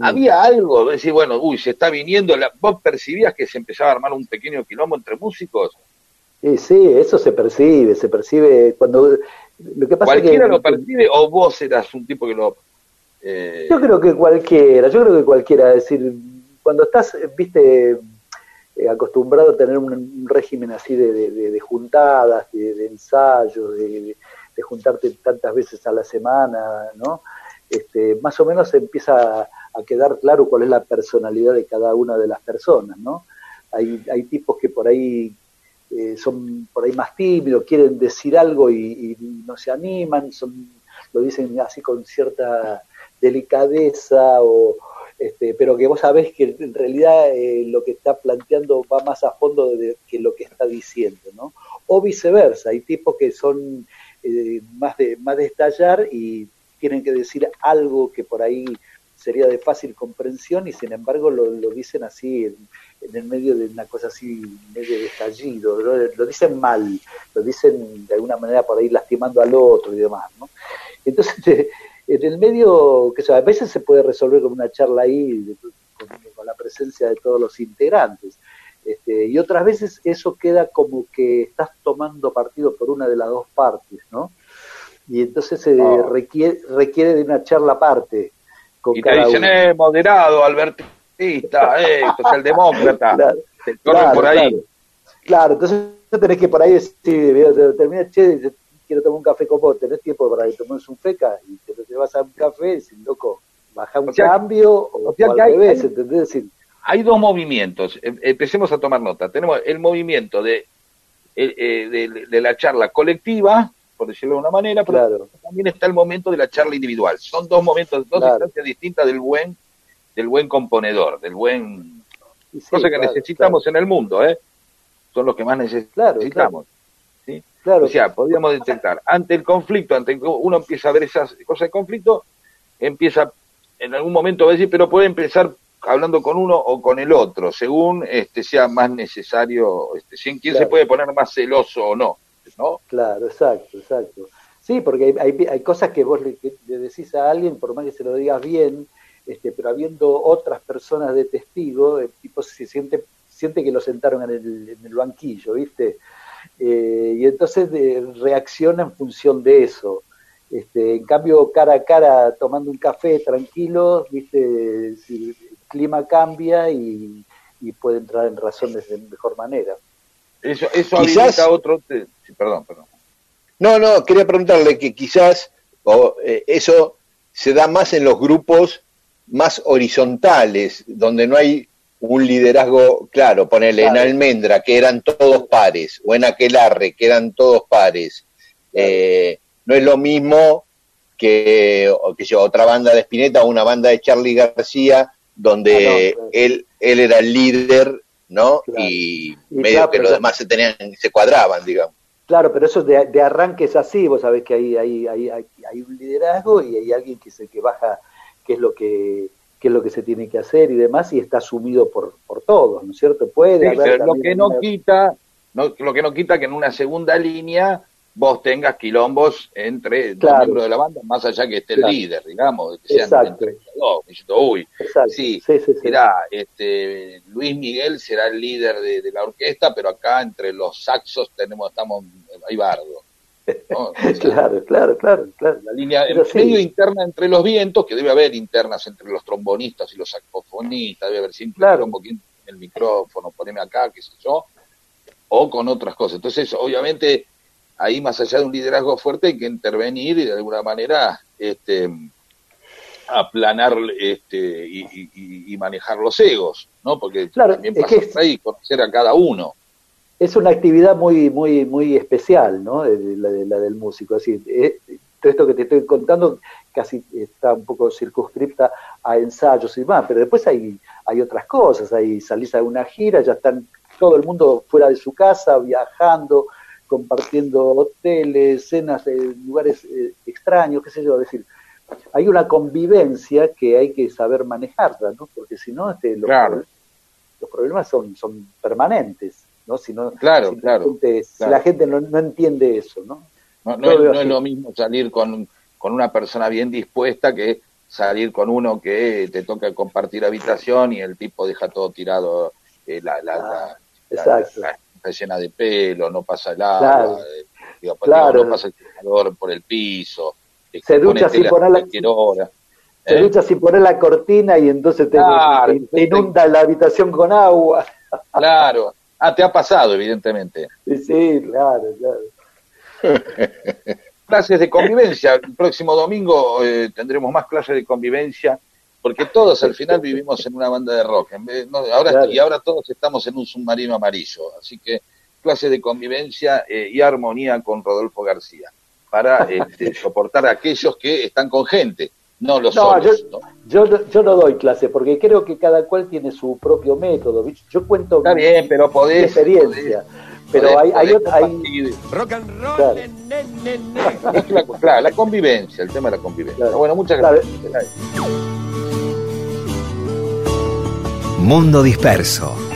Speaker 3: Había algo, de decir, bueno, uy, se está viniendo, la, ¿vos percibías que se empezaba a armar un pequeño quilombo entre músicos?
Speaker 2: Y sí, eso se percibe, se percibe cuando... Lo que pasa es que...
Speaker 3: ¿Cualquiera lo percibe o vos eras un tipo que lo... eh,
Speaker 2: Yo creo que cualquiera, yo creo que cualquiera, es decir, cuando estás, viste, eh, acostumbrado a tener un, un régimen así de, de- de- de juntadas, de, de ensayos, de, de- juntarte tantas veces a la semana, ¿no? Este, más o menos empieza a, a quedar claro cuál es la personalidad de cada una de las personas, ¿no? Hay, hay tipos que por ahí eh, son por ahí más tímidos, quieren decir algo y, y no se animan, son, lo dicen así con cierta delicadeza, o, este, pero que vos sabés que en realidad eh, lo que está planteando va más a fondo de, que lo que está diciendo, ¿no? O viceversa, hay tipos que son eh, más, de, más de estallar y tienen que decir algo que por ahí sería de fácil comprensión y sin embargo lo, lo dicen así en, en el medio de una cosa así medio de estallido, lo dicen mal, lo dicen de alguna manera por ahí lastimando al otro y demás, ¿no? Entonces, (laughs) eh, en el medio, que a veces se puede resolver con una charla ahí, con la presencia de todos los integrantes, este, y otras veces eso queda como que estás tomando partido por una de las dos partes, ¿no? Y entonces se
Speaker 3: Ah.
Speaker 2: requiere, requiere de una charla aparte con
Speaker 3: y te
Speaker 2: cada
Speaker 3: dicen,
Speaker 2: uno.
Speaker 3: eh, moderado, albertista, eh, socialdemócrata, (laughs)
Speaker 2: Claro,
Speaker 3: te
Speaker 2: claro,
Speaker 3: por ahí.
Speaker 2: Claro, Claro, entonces tenés que por ahí decir, termina, che, quiero tomar un café con vos, tenés tiempo para que tomes un feca y te, te vas a un café y decís, loco, baja un
Speaker 3: O sea,
Speaker 2: cambio o,
Speaker 3: o sea
Speaker 2: al
Speaker 3: que hay-
Speaker 2: revés, ¿entendés? Decir,
Speaker 3: Hay dos movimientos, em- empecemos a tomar nota. Tenemos el movimiento de, eh, eh, de, de la charla colectiva, por decirlo de una manera, pero
Speaker 2: Claro.
Speaker 3: también está el momento de la charla individual. Son dos momentos, dos
Speaker 2: Claro.
Speaker 3: instancias distintas del buen, del buen componedor, del buen
Speaker 2: sí,
Speaker 3: cosa que
Speaker 2: claro,
Speaker 3: necesitamos en el mundo, ¿eh? Son los que más necesitamos. ¿sí?
Speaker 2: Claro.
Speaker 3: O sea, podríamos detectar, ante el conflicto, ante que uno empieza a ver esas cosas de conflicto, empieza, en algún momento va a decir, pero puede empezar hablando con uno o con el otro, según este sea más necesario, este, si en quién se
Speaker 2: Claro.
Speaker 3: puede poner más celoso o no, ¿no?
Speaker 2: Claro, exacto, exacto. Sí, porque hay, hay, hay cosas que vos le, que le decís a alguien, por más que se lo digas bien, este, pero habiendo otras personas de testigo, el tipo se siente, siente que lo sentaron en el, en el banquillo, ¿viste? Eh, y entonces de- reacciona en función de eso. Este, en cambio, cara a cara, tomando un café tranquilo, viste, si clima cambia y, y puede entrar en razones de mejor manera.
Speaker 3: Eso, eso
Speaker 1: Quizás-
Speaker 3: otro... te- sí, perdón, perdón.
Speaker 1: No, no, quería preguntarle que quizás o, eh, eso se da más en los grupos más horizontales, donde no hay un liderazgo claro, ponerle en
Speaker 2: Claro.
Speaker 1: Almendra, que eran todos pares, o en Aquelarre, que eran todos pares. Eh, no es lo mismo que, o que yo, otra banda de Spinetta o una banda de Charlie García, donde
Speaker 2: Ah, no, claro.
Speaker 1: él, él era el líder, ¿no?
Speaker 2: Claro.
Speaker 1: Y,
Speaker 2: Y
Speaker 1: medio
Speaker 2: claro,
Speaker 1: que los demás se tenían, se cuadraban, digamos.
Speaker 2: Claro, pero eso de, de arranque es así, vos sabés que hay, hay, hay, hay, hay un liderazgo y hay alguien que es el que baja qué es lo que qué es lo que se tiene que hacer y demás, y está asumido por, por todos, ¿no es cierto? Puede
Speaker 3: Sí,
Speaker 2: haber
Speaker 3: lo que no
Speaker 2: una-
Speaker 3: quita, no, lo que no quita que en una segunda línea vos tengas quilombos entre
Speaker 2: Claro.
Speaker 3: los miembros de la banda, más allá que esté
Speaker 2: Claro.
Speaker 3: el líder, digamos, que sean
Speaker 2: Exacto.
Speaker 3: entre dos. Diciendo, uy, sí,
Speaker 2: Sí, sí,
Speaker 3: mirá, este, Luis Miguel será el líder de, de la orquesta, pero acá entre los saxos tenemos, estamos, hay bardo. ¿no? (laughs) O sea,
Speaker 2: Claro, claro, claro, claro.
Speaker 3: la línea en medio interna entre los vientos, que debe haber internas entre los trombonistas y los saxofonistas, debe haber siempre
Speaker 2: Claro.
Speaker 3: un poquito el micrófono, poneme acá, qué sé yo, o con otras cosas. Entonces, obviamente, ahí más allá de un liderazgo fuerte hay que intervenir y de alguna manera este, aplanar este, y, y- y- y manejar los egos, ¿no? Porque
Speaker 2: Claro,
Speaker 3: también
Speaker 2: es que es-
Speaker 3: ahí conocer a cada uno.
Speaker 2: es una actividad muy muy muy especial, ¿no? La, de la del músico. Así, eh, todo esto que te estoy contando casi está un poco circunscripta a ensayos y demás, pero después hay hay otras cosas. Hay salís a una gira, ya están todo el mundo fuera de su casa, viajando, compartiendo hoteles, cenas en lugares eh, extraños, qué sé yo. Es decir, hay una convivencia que hay que saber manejarla, ¿no? Porque si no, este, los,
Speaker 3: Claro.
Speaker 2: pro- los problemas son, son permanentes, ¿no? Si no,
Speaker 3: Claro,
Speaker 2: si la
Speaker 3: claro,
Speaker 2: gente, si la gente no, no entiende eso, ¿no?
Speaker 3: No, es, no lo mismo salir con, con una persona bien dispuesta que salir con uno que te toca compartir habitación y el tipo deja todo tirado, eh, la, la, la- la-
Speaker 2: exacto.
Speaker 3: la- está llena de pelo, no pasa el agua,
Speaker 2: Claro.
Speaker 3: eh, digo,
Speaker 2: Claro.
Speaker 3: digo, no pasa el secador por el piso, eh,
Speaker 2: Se
Speaker 3: pone
Speaker 2: ducha sin
Speaker 3: tela a
Speaker 2: poner la-
Speaker 3: cualquier hora.
Speaker 2: Se
Speaker 3: ¿eh?
Speaker 2: ducha sin poner la cortina y entonces te,
Speaker 3: Claro,
Speaker 2: te- te inunda la habitación con agua. (laughs)
Speaker 3: Claro. Ah, te ha pasado, evidentemente.
Speaker 2: Sí, sí, claro, claro. (laughs)
Speaker 3: clases de convivencia. El próximo domingo eh, tendremos más clases de convivencia, porque todos al final vivimos en una banda de rock. En vez- no, ahora,
Speaker 2: Claro.
Speaker 3: Y ahora todos estamos en un submarino amarillo. Así que clases de convivencia eh, y armonía con Rodolfo García, para este, (laughs) soportar a aquellos que están con gente, no los
Speaker 2: No, yo,
Speaker 3: solos. ¿no?
Speaker 2: yo, no- yo no doy clase porque creo que cada cual tiene su propio método. Yo cuento
Speaker 3: Está
Speaker 2: mi-
Speaker 3: bien, pero
Speaker 2: mi
Speaker 3: podés-
Speaker 2: experiencia. pero hay, hay, hay-.
Speaker 10: Rock and roll,
Speaker 2: Claro.
Speaker 10: ne, ne, ne, ne.
Speaker 3: Es la, claro, la convivencia, el tema de la convivencia.
Speaker 2: Claro.
Speaker 3: Bueno, muchas
Speaker 2: Claro.
Speaker 9: Mundo disperso.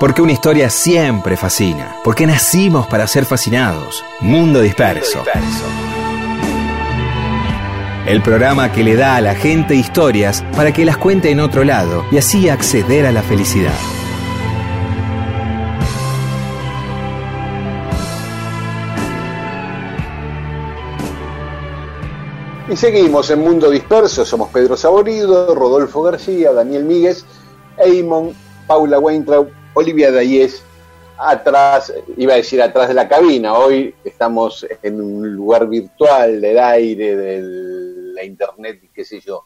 Speaker 8: Porque una historia siempre fascina. Porque nacimos para ser fascinados. Mundo Disperso. El programa que le da a la gente historias para que las cuente en otro lado y así acceder a la felicidad.
Speaker 1: Y seguimos en Mundo Disperso, somos Pedro Saborido, Rodolfo García, Daniel Míguez, Eamon, Paula Weintraub, Olivia Dayes, atrás, iba a decir atrás de la cabina, hoy estamos en un lugar virtual del aire, de la internet y qué sé yo.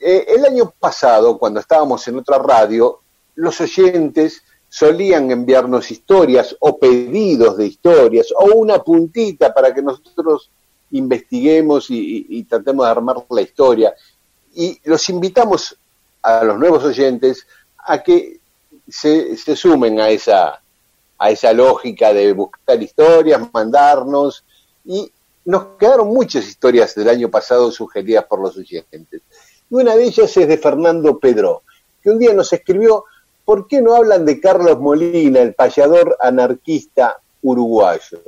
Speaker 1: Eh, el año pasado, cuando estábamos en otra radio, los oyentes solían enviarnos historias o pedidos de historias o una puntita para que nosotros investiguemos y, tratemos de armar la historia. Y los invitamos a los nuevos oyentes a que se, sumen a esa, a esa lógica de buscar historias, mandarnos, y nos quedaron muchas historias del año pasado sugeridas por los oyentes. Y una de ellas es de Fernando Pedro, que un día nos escribió, ¿por qué no hablan de Carlos Molina, el payador anarquista uruguayo?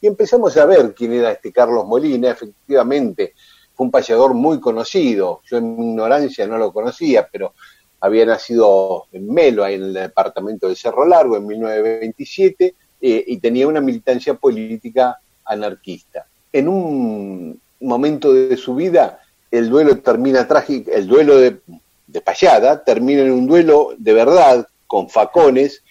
Speaker 1: Y empezamos a ver quién era este Carlos Molina, efectivamente, fue un payador muy conocido, yo en mi ignorancia no lo conocía, pero había nacido en Melo, en el departamento de Cerro Largo, en 1927, eh, y tenía una militancia política anarquista. En un momento de su vida, el duelo termina trágico, el duelo de, de Payada termina en un duelo de verdad, con facones,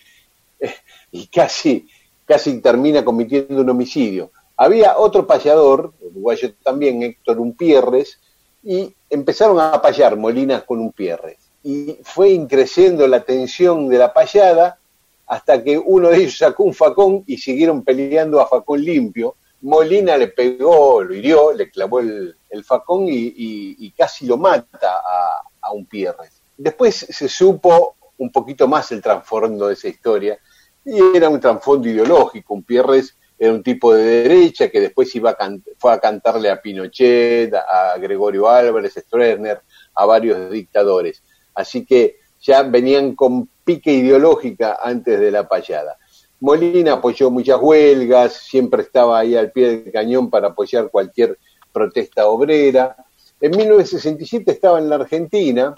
Speaker 1: (laughs) y casi, casi termina cometiendo un homicidio. Había otro payador, uruguayo también, Héctor Umpierres, y empezaron a payar Molinas con Umpierres y fue increciendo la tensión de la payada hasta que uno de ellos sacó un facón y siguieron peleando a facón limpio. Molina le pegó, lo hirió, le clavó el, facón y, casi lo mata a, a un Pierres. Después se supo un poquito más el trasfondo de esa historia y era un trasfondo ideológico. Un Pierres era un tipo de derecha que después iba a fue a cantarle a Pinochet, a Gregorio Álvarez, Stroessner, a varios dictadores. Así que ya venían con pique ideológica antes de la payada. Molina apoyó muchas huelgas, siempre estaba ahí al pie del cañón para apoyar cualquier protesta obrera. En 1967 estaba en la Argentina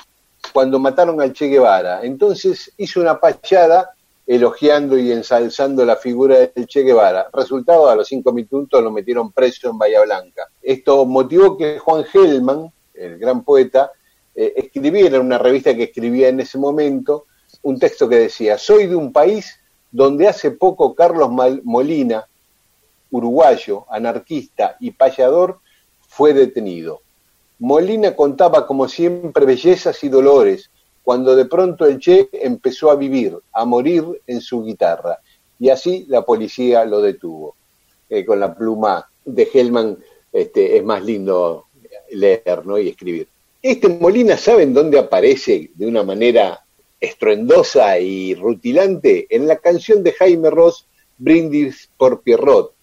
Speaker 1: cuando mataron al Che Guevara. Entonces hizo una payada elogiando y ensalzando la figura del Che Guevara. Resultado, a los cinco minutos lo metieron preso en Bahía Blanca. Esto motivó que Juan Gelman, el gran poeta, eh, en una revista que escribía en ese momento un texto que decía, soy de un país donde hace poco Carlos Molina, uruguayo, anarquista y payador, fue detenido. Molina contaba como siempre bellezas y dolores, cuando de pronto el Che empezó a vivir, a morir en su guitarra, y así la policía lo detuvo. Eh, con la pluma de Hellman este, es más lindo leer ¿no? y escribir. Este Molina, ¿saben dónde aparece de una manera estruendosa y rutilante? En la canción de Jaime Ross, Brindis por Pierrot,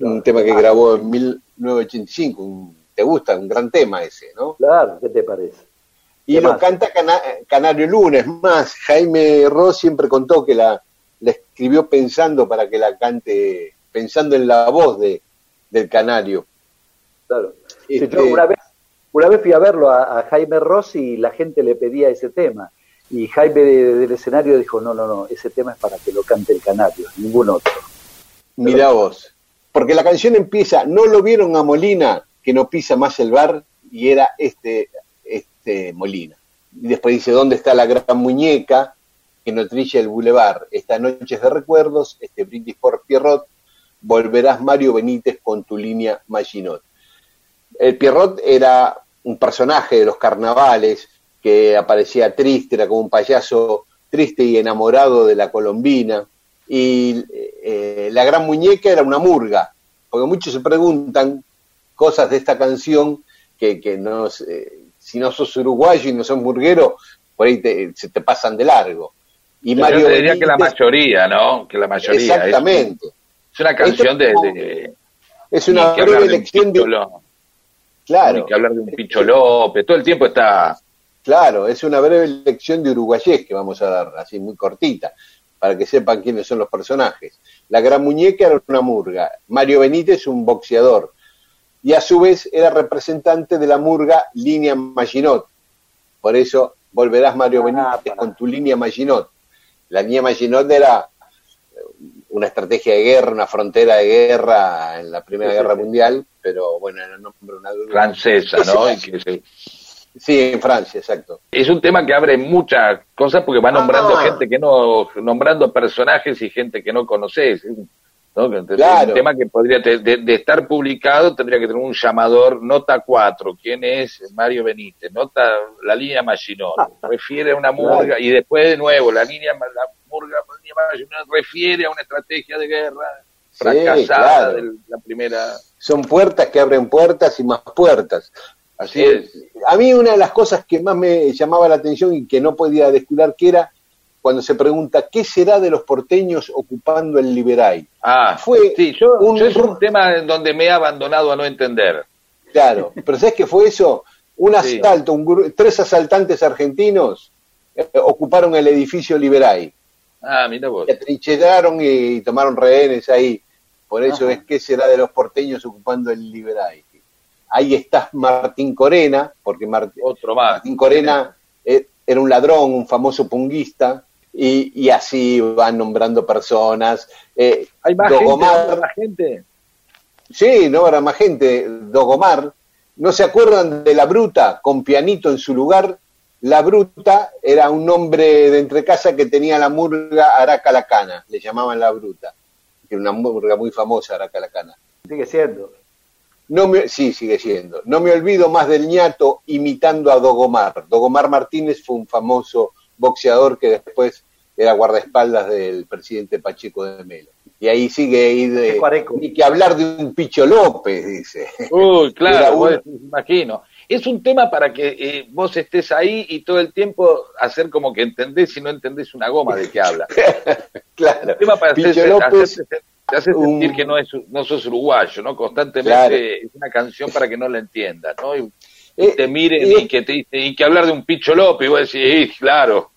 Speaker 1: un tema que grabó en 1985. Un- ¿Te gusta? Un gran tema ese, ¿no?
Speaker 2: Claro, ¿qué te parece?
Speaker 1: Y
Speaker 2: ¿Qué
Speaker 1: lo
Speaker 2: más?
Speaker 1: canta Cana- Canario Lunes. Más, Jaime Ross siempre contó que la, la escribió pensando para que la cante, pensando en la voz de, del Canario.
Speaker 2: Claro.
Speaker 1: Este-
Speaker 2: yo una vez, una vez fui a verlo a, a Jaime Ross y la gente le pedía ese tema. Y Jaime de- del escenario dijo, no, no, no, ese tema es para que lo cante el canario, ningún otro.
Speaker 1: Mirá vos. Porque la canción empieza, no lo vieron a Molina, que no pisa más el bar, y era este, este Molina. Y después dice, ¿dónde está la gran muñeca que no trilla el bulevar? Esta noche es de recuerdos, este brindis por Pierrot, volverás Mario Benítez con tu línea Maginot. El Pierrot era un personaje de los carnavales que aparecía triste, era como un payaso triste y enamorado de la colombina. Y eh, la gran muñeca era una murga, porque muchos se preguntan cosas de esta canción que, que no, eh, si no sos uruguayo y no sos murguero, por ahí te- se te pasan de largo. Y
Speaker 3: Yo
Speaker 1: Mario
Speaker 3: te diría que la mayoría, ¿no? Que la mayoría.
Speaker 1: Exactamente.
Speaker 3: Es, una canción de, de-
Speaker 1: Es una breve
Speaker 3: de un
Speaker 1: lección de, Claro.
Speaker 3: ni que hablar de un Picho López, todo el tiempo está
Speaker 1: Claro, es una breve lección de uruguayés que vamos a dar, así muy cortita. para que sepan quiénes son los personajes. La Gran Muñeca era una murga, Mario Benítez un boxeador, y a su vez era representante de la murga Línea Maginot. Por eso volverás Mario Benítez con tu línea Maginot. La línea Maginot era una estrategia de guerra, una frontera de guerra en la Primera
Speaker 3: Sí,
Speaker 1: Guerra
Speaker 3: sí.
Speaker 1: Mundial, pero bueno, era el nombre una
Speaker 3: Francesa, ¿no? Que se-
Speaker 1: Sí, en Francia, exacto.
Speaker 3: es un tema que abre muchas cosas porque va nombrando
Speaker 1: Ah.
Speaker 3: gente que no, nombrando personajes y gente que no conoces. ¿No? Entonces,
Speaker 1: Claro.
Speaker 3: Un tema que podría, de, de estar publicado, tendría que tener un llamador, nota 4, ¿quién es? Mario Benítez, nota la línea Maginot, (laughs) refiere a una murga,
Speaker 1: Claro.
Speaker 3: y después de nuevo, la línea, la murga, la línea Maginot refiere a una estrategia de guerra
Speaker 1: Sí,
Speaker 3: fracasada
Speaker 1: claro.
Speaker 3: de la primera.
Speaker 1: Son puertas que abren puertas y más puertas.
Speaker 3: Así
Speaker 1: Eh,
Speaker 3: es.
Speaker 1: A mí una de las cosas que más me llamaba la atención y que no podía descular que era cuando se pregunta qué será de los porteños ocupando el Liberay.
Speaker 3: Ah,
Speaker 1: Fue
Speaker 3: sí, yo,
Speaker 1: un-
Speaker 3: yo es un tema en donde me he abandonado a no entender.
Speaker 1: Claro, (laughs) pero ¿sabes qué fue eso? Un
Speaker 3: Sí.
Speaker 1: asalto, un gru- tres asaltantes argentinos eh, ocuparon el edificio Liberay.
Speaker 3: Ah, mira vos.
Speaker 1: Se atrincheraron y tomaron rehenes ahí. Por eso
Speaker 3: Ajá.
Speaker 1: es que será de los porteños ocupando el Liberay. Ahí está Martín Corena, porque Mart-
Speaker 3: Otro más.
Speaker 1: Martín Corena eh, era un ladrón, un famoso punguista, y, y así van nombrando personas. Eh,
Speaker 3: ¿Hay más
Speaker 1: Dogomar-
Speaker 3: gente? ¿Hay más gente?
Speaker 1: Sí, no, era más gente. Dogomar. ¿No se acuerdan de la bruta con pianito en su lugar? La bruta era un nombre de entrecasa que tenía la murga Aracalacana, le llamaban la bruta, que era una murga muy famosa Aracalacana.
Speaker 2: Sigue siendo.
Speaker 1: No me, sí, sigue siendo. No me olvido más del ñato imitando a Dogomar. Dogomar Martínez fue un famoso boxeador que después era guardaespaldas del presidente Pacheco de Melo. Y ahí sigue ahí de, ni que hablar de un Picho López, dice.
Speaker 3: Uy, (laughs) claro, vos, me imagino. Es un tema para que eh, vos estés ahí y todo el tiempo hacer como que entendés y no entendés una goma de qué habla. (laughs)
Speaker 1: claro.
Speaker 3: Un tema para
Speaker 1: Picho
Speaker 3: hacerse-
Speaker 1: López,
Speaker 3: hacerte- te hace
Speaker 1: un-
Speaker 3: sentir que no, es, no sos uruguayo, ¿no? Constantemente
Speaker 1: Claro.
Speaker 3: es una canción para que no la entiendas, ¿no? Y, y te miren
Speaker 1: y-
Speaker 3: y, que te y que hablar de un Picho López y vos decís, "Sí, claro,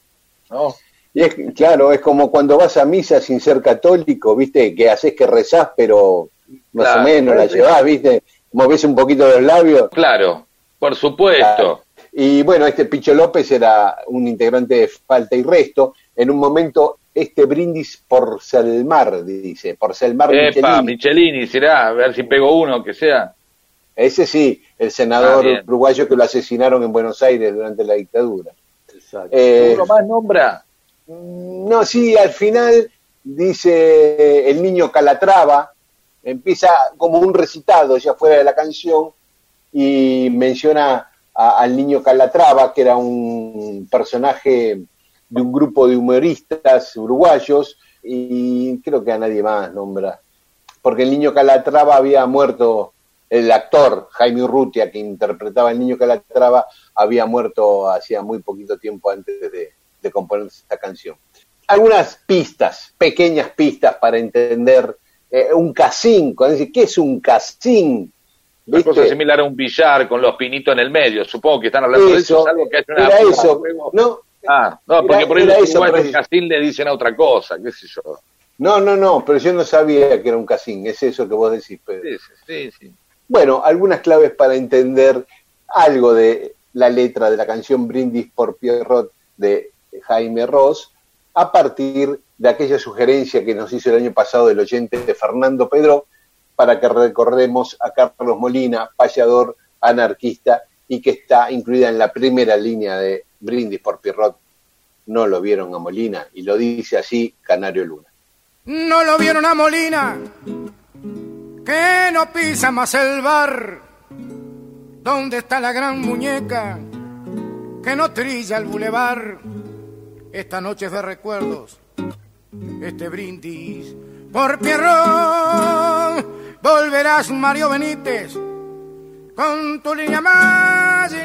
Speaker 3: ¿no?
Speaker 1: Y es, claro, es como cuando vas a misa sin ser católico, ¿viste? Que haces que rezás, pero más
Speaker 3: Claro.
Speaker 1: o menos la llevás, ¿viste? Movés un poquito los labios.
Speaker 3: Claro, por supuesto.
Speaker 1: Y bueno, este Picho López era un integrante de Falta y Resto. En un momento, este brindis por Selmar, dice, por Selmar
Speaker 3: Epa,
Speaker 1: Michelini.
Speaker 3: Michelini, será, a ver si pego uno, que sea.
Speaker 1: Ese sí, el
Speaker 3: Ah,
Speaker 1: senador
Speaker 3: bien.
Speaker 1: uruguayo que lo asesinaron en Buenos Aires durante la dictadura.
Speaker 2: Exacto.
Speaker 1: Eh,
Speaker 3: ¿Uno más nombra?
Speaker 1: No, sí, al final dice el niño Calatrava, empieza como un recitado ya fuera de la canción y menciona a- al niño Calatrava, que era un personaje de un grupo de humoristas uruguayos y creo que a nadie más nombra, porque el niño Calatrava había muerto, el actor Jaime Urrutia que interpretaba al niño Calatrava había muerto hacía muy poquito tiempo antes de, de componer esta canción. Algunas pistas, pequeñas pistas para entender eh, un casín, ¿qué es un casín?
Speaker 3: Una
Speaker 1: ¿Viste?
Speaker 3: cosa similar a un billar con los pinitos en el medio. Supongo que están hablando de eso. Salvo que una
Speaker 1: era eso, no,
Speaker 3: Ah, no, porque
Speaker 1: era-
Speaker 3: por ahí los
Speaker 1: eso, pero-
Speaker 3: casín le dicen a otra cosa, qué sé yo.
Speaker 1: no, no, no, pero yo no sabía que era un casín, es eso que vos decís, Pedro.
Speaker 3: Sí, sí, sí.
Speaker 1: Bueno, algunas claves para entender algo de la letra de la canción Brindis por Pierrot de Jaime Ross, a partir de aquella sugerencia que nos hizo el año pasado el oyente de Fernando Pedro, para que recordemos a Carlos Molina, payador, anarquista, y que está incluida en la primera línea de Brindis por Pierrot. No lo vieron a Molina, y lo dice así Canario Luna.
Speaker 5: No lo vieron a Molina, que no pisa más el bar. ¿Dónde está la gran muñeca que no trilla el bulevar? Esta noche de recuerdos, este brindis por Pierrón. Volverás, Mario Benítez, con tu línea más y.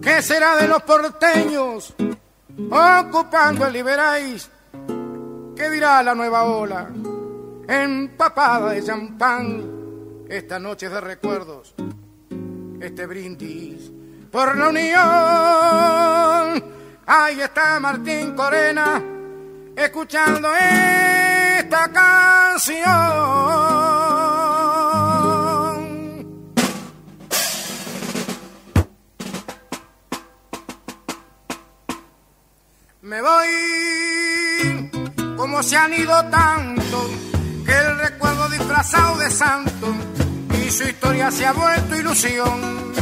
Speaker 5: ¿Qué será de los porteños? ocupando el Liberáis. ¿Qué dirá la nueva ola? Empapada de champán, esta noche de recuerdos, este brindis por la unión. Ahí está Martín Corena escuchando esta canción. Me voy como se han ido tanto que el recuerdo disfrazado de santo y su historia se ha vuelto ilusión.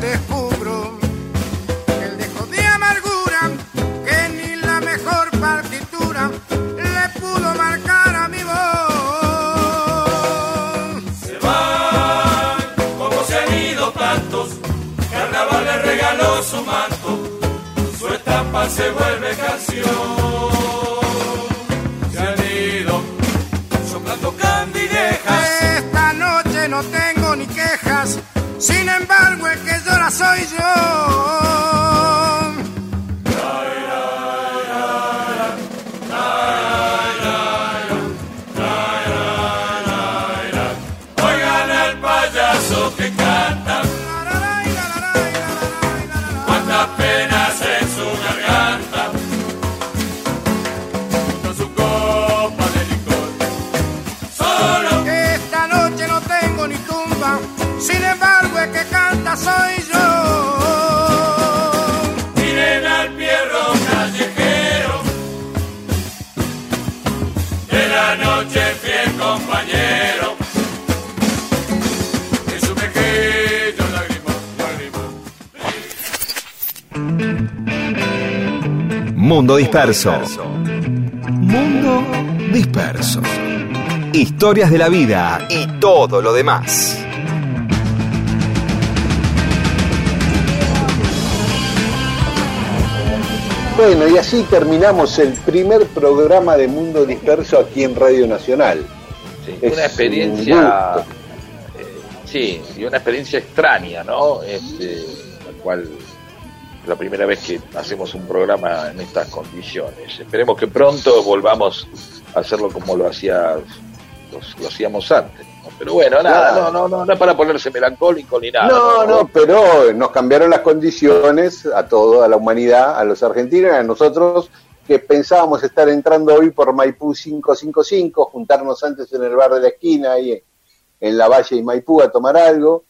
Speaker 5: Descubro que el dejo de amargura que ni la mejor partitura le pudo marcar a mi voz.
Speaker 12: Se van como se han ido tantos. Carnaval le regaló su manto. Su estampa se vuelve canción.
Speaker 5: Esta noche no tengo ni quejas, sin embargo el que llora soy yo.
Speaker 8: Mundo disperso. Mundo disperso. Historias de la vida y todo lo demás.
Speaker 1: Bueno, y así terminamos el primer programa de Mundo Disperso aquí en Radio Nacional.
Speaker 3: Sí,
Speaker 1: Es
Speaker 3: una
Speaker 1: un
Speaker 3: experiencia,
Speaker 1: gusto.
Speaker 3: eh, sí, y una experiencia extraña, ¿no? Este, la cual la primera vez que hacemos un programa en estas condiciones. Esperemos que pronto volvamos a hacerlo como lo hacía, lo, lo hacíamos antes. ¿no? Pero bueno, nada,
Speaker 1: Claro.
Speaker 3: no, no, no, no es para ponerse melancólico ni nada.
Speaker 1: No, no, pero nos cambiaron las condiciones a todo, a la humanidad, a los argentinos, a nosotros que pensábamos estar entrando hoy por Maipú 555, juntarnos antes en el bar de la esquina ahí en la Valle y Maipú a tomar algo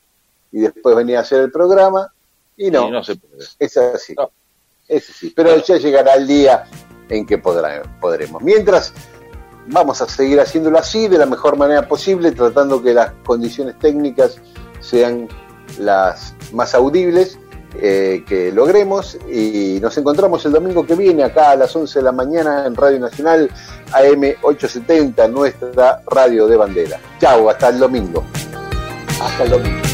Speaker 1: y después venir a hacer el programa y no,
Speaker 3: Y no se puede.
Speaker 1: es así, es así, pero ya llegará el día en que podrá- podremos. Mientras vamos a seguir haciéndolo así de la mejor manera posible, tratando que las condiciones técnicas sean las más audibles eh, que logremos y nos encontramos el domingo que viene acá a las 11 de la mañana en Radio Nacional AM 870, nuestra radio de bandera. Chau, hasta el domingo. Hasta el domingo.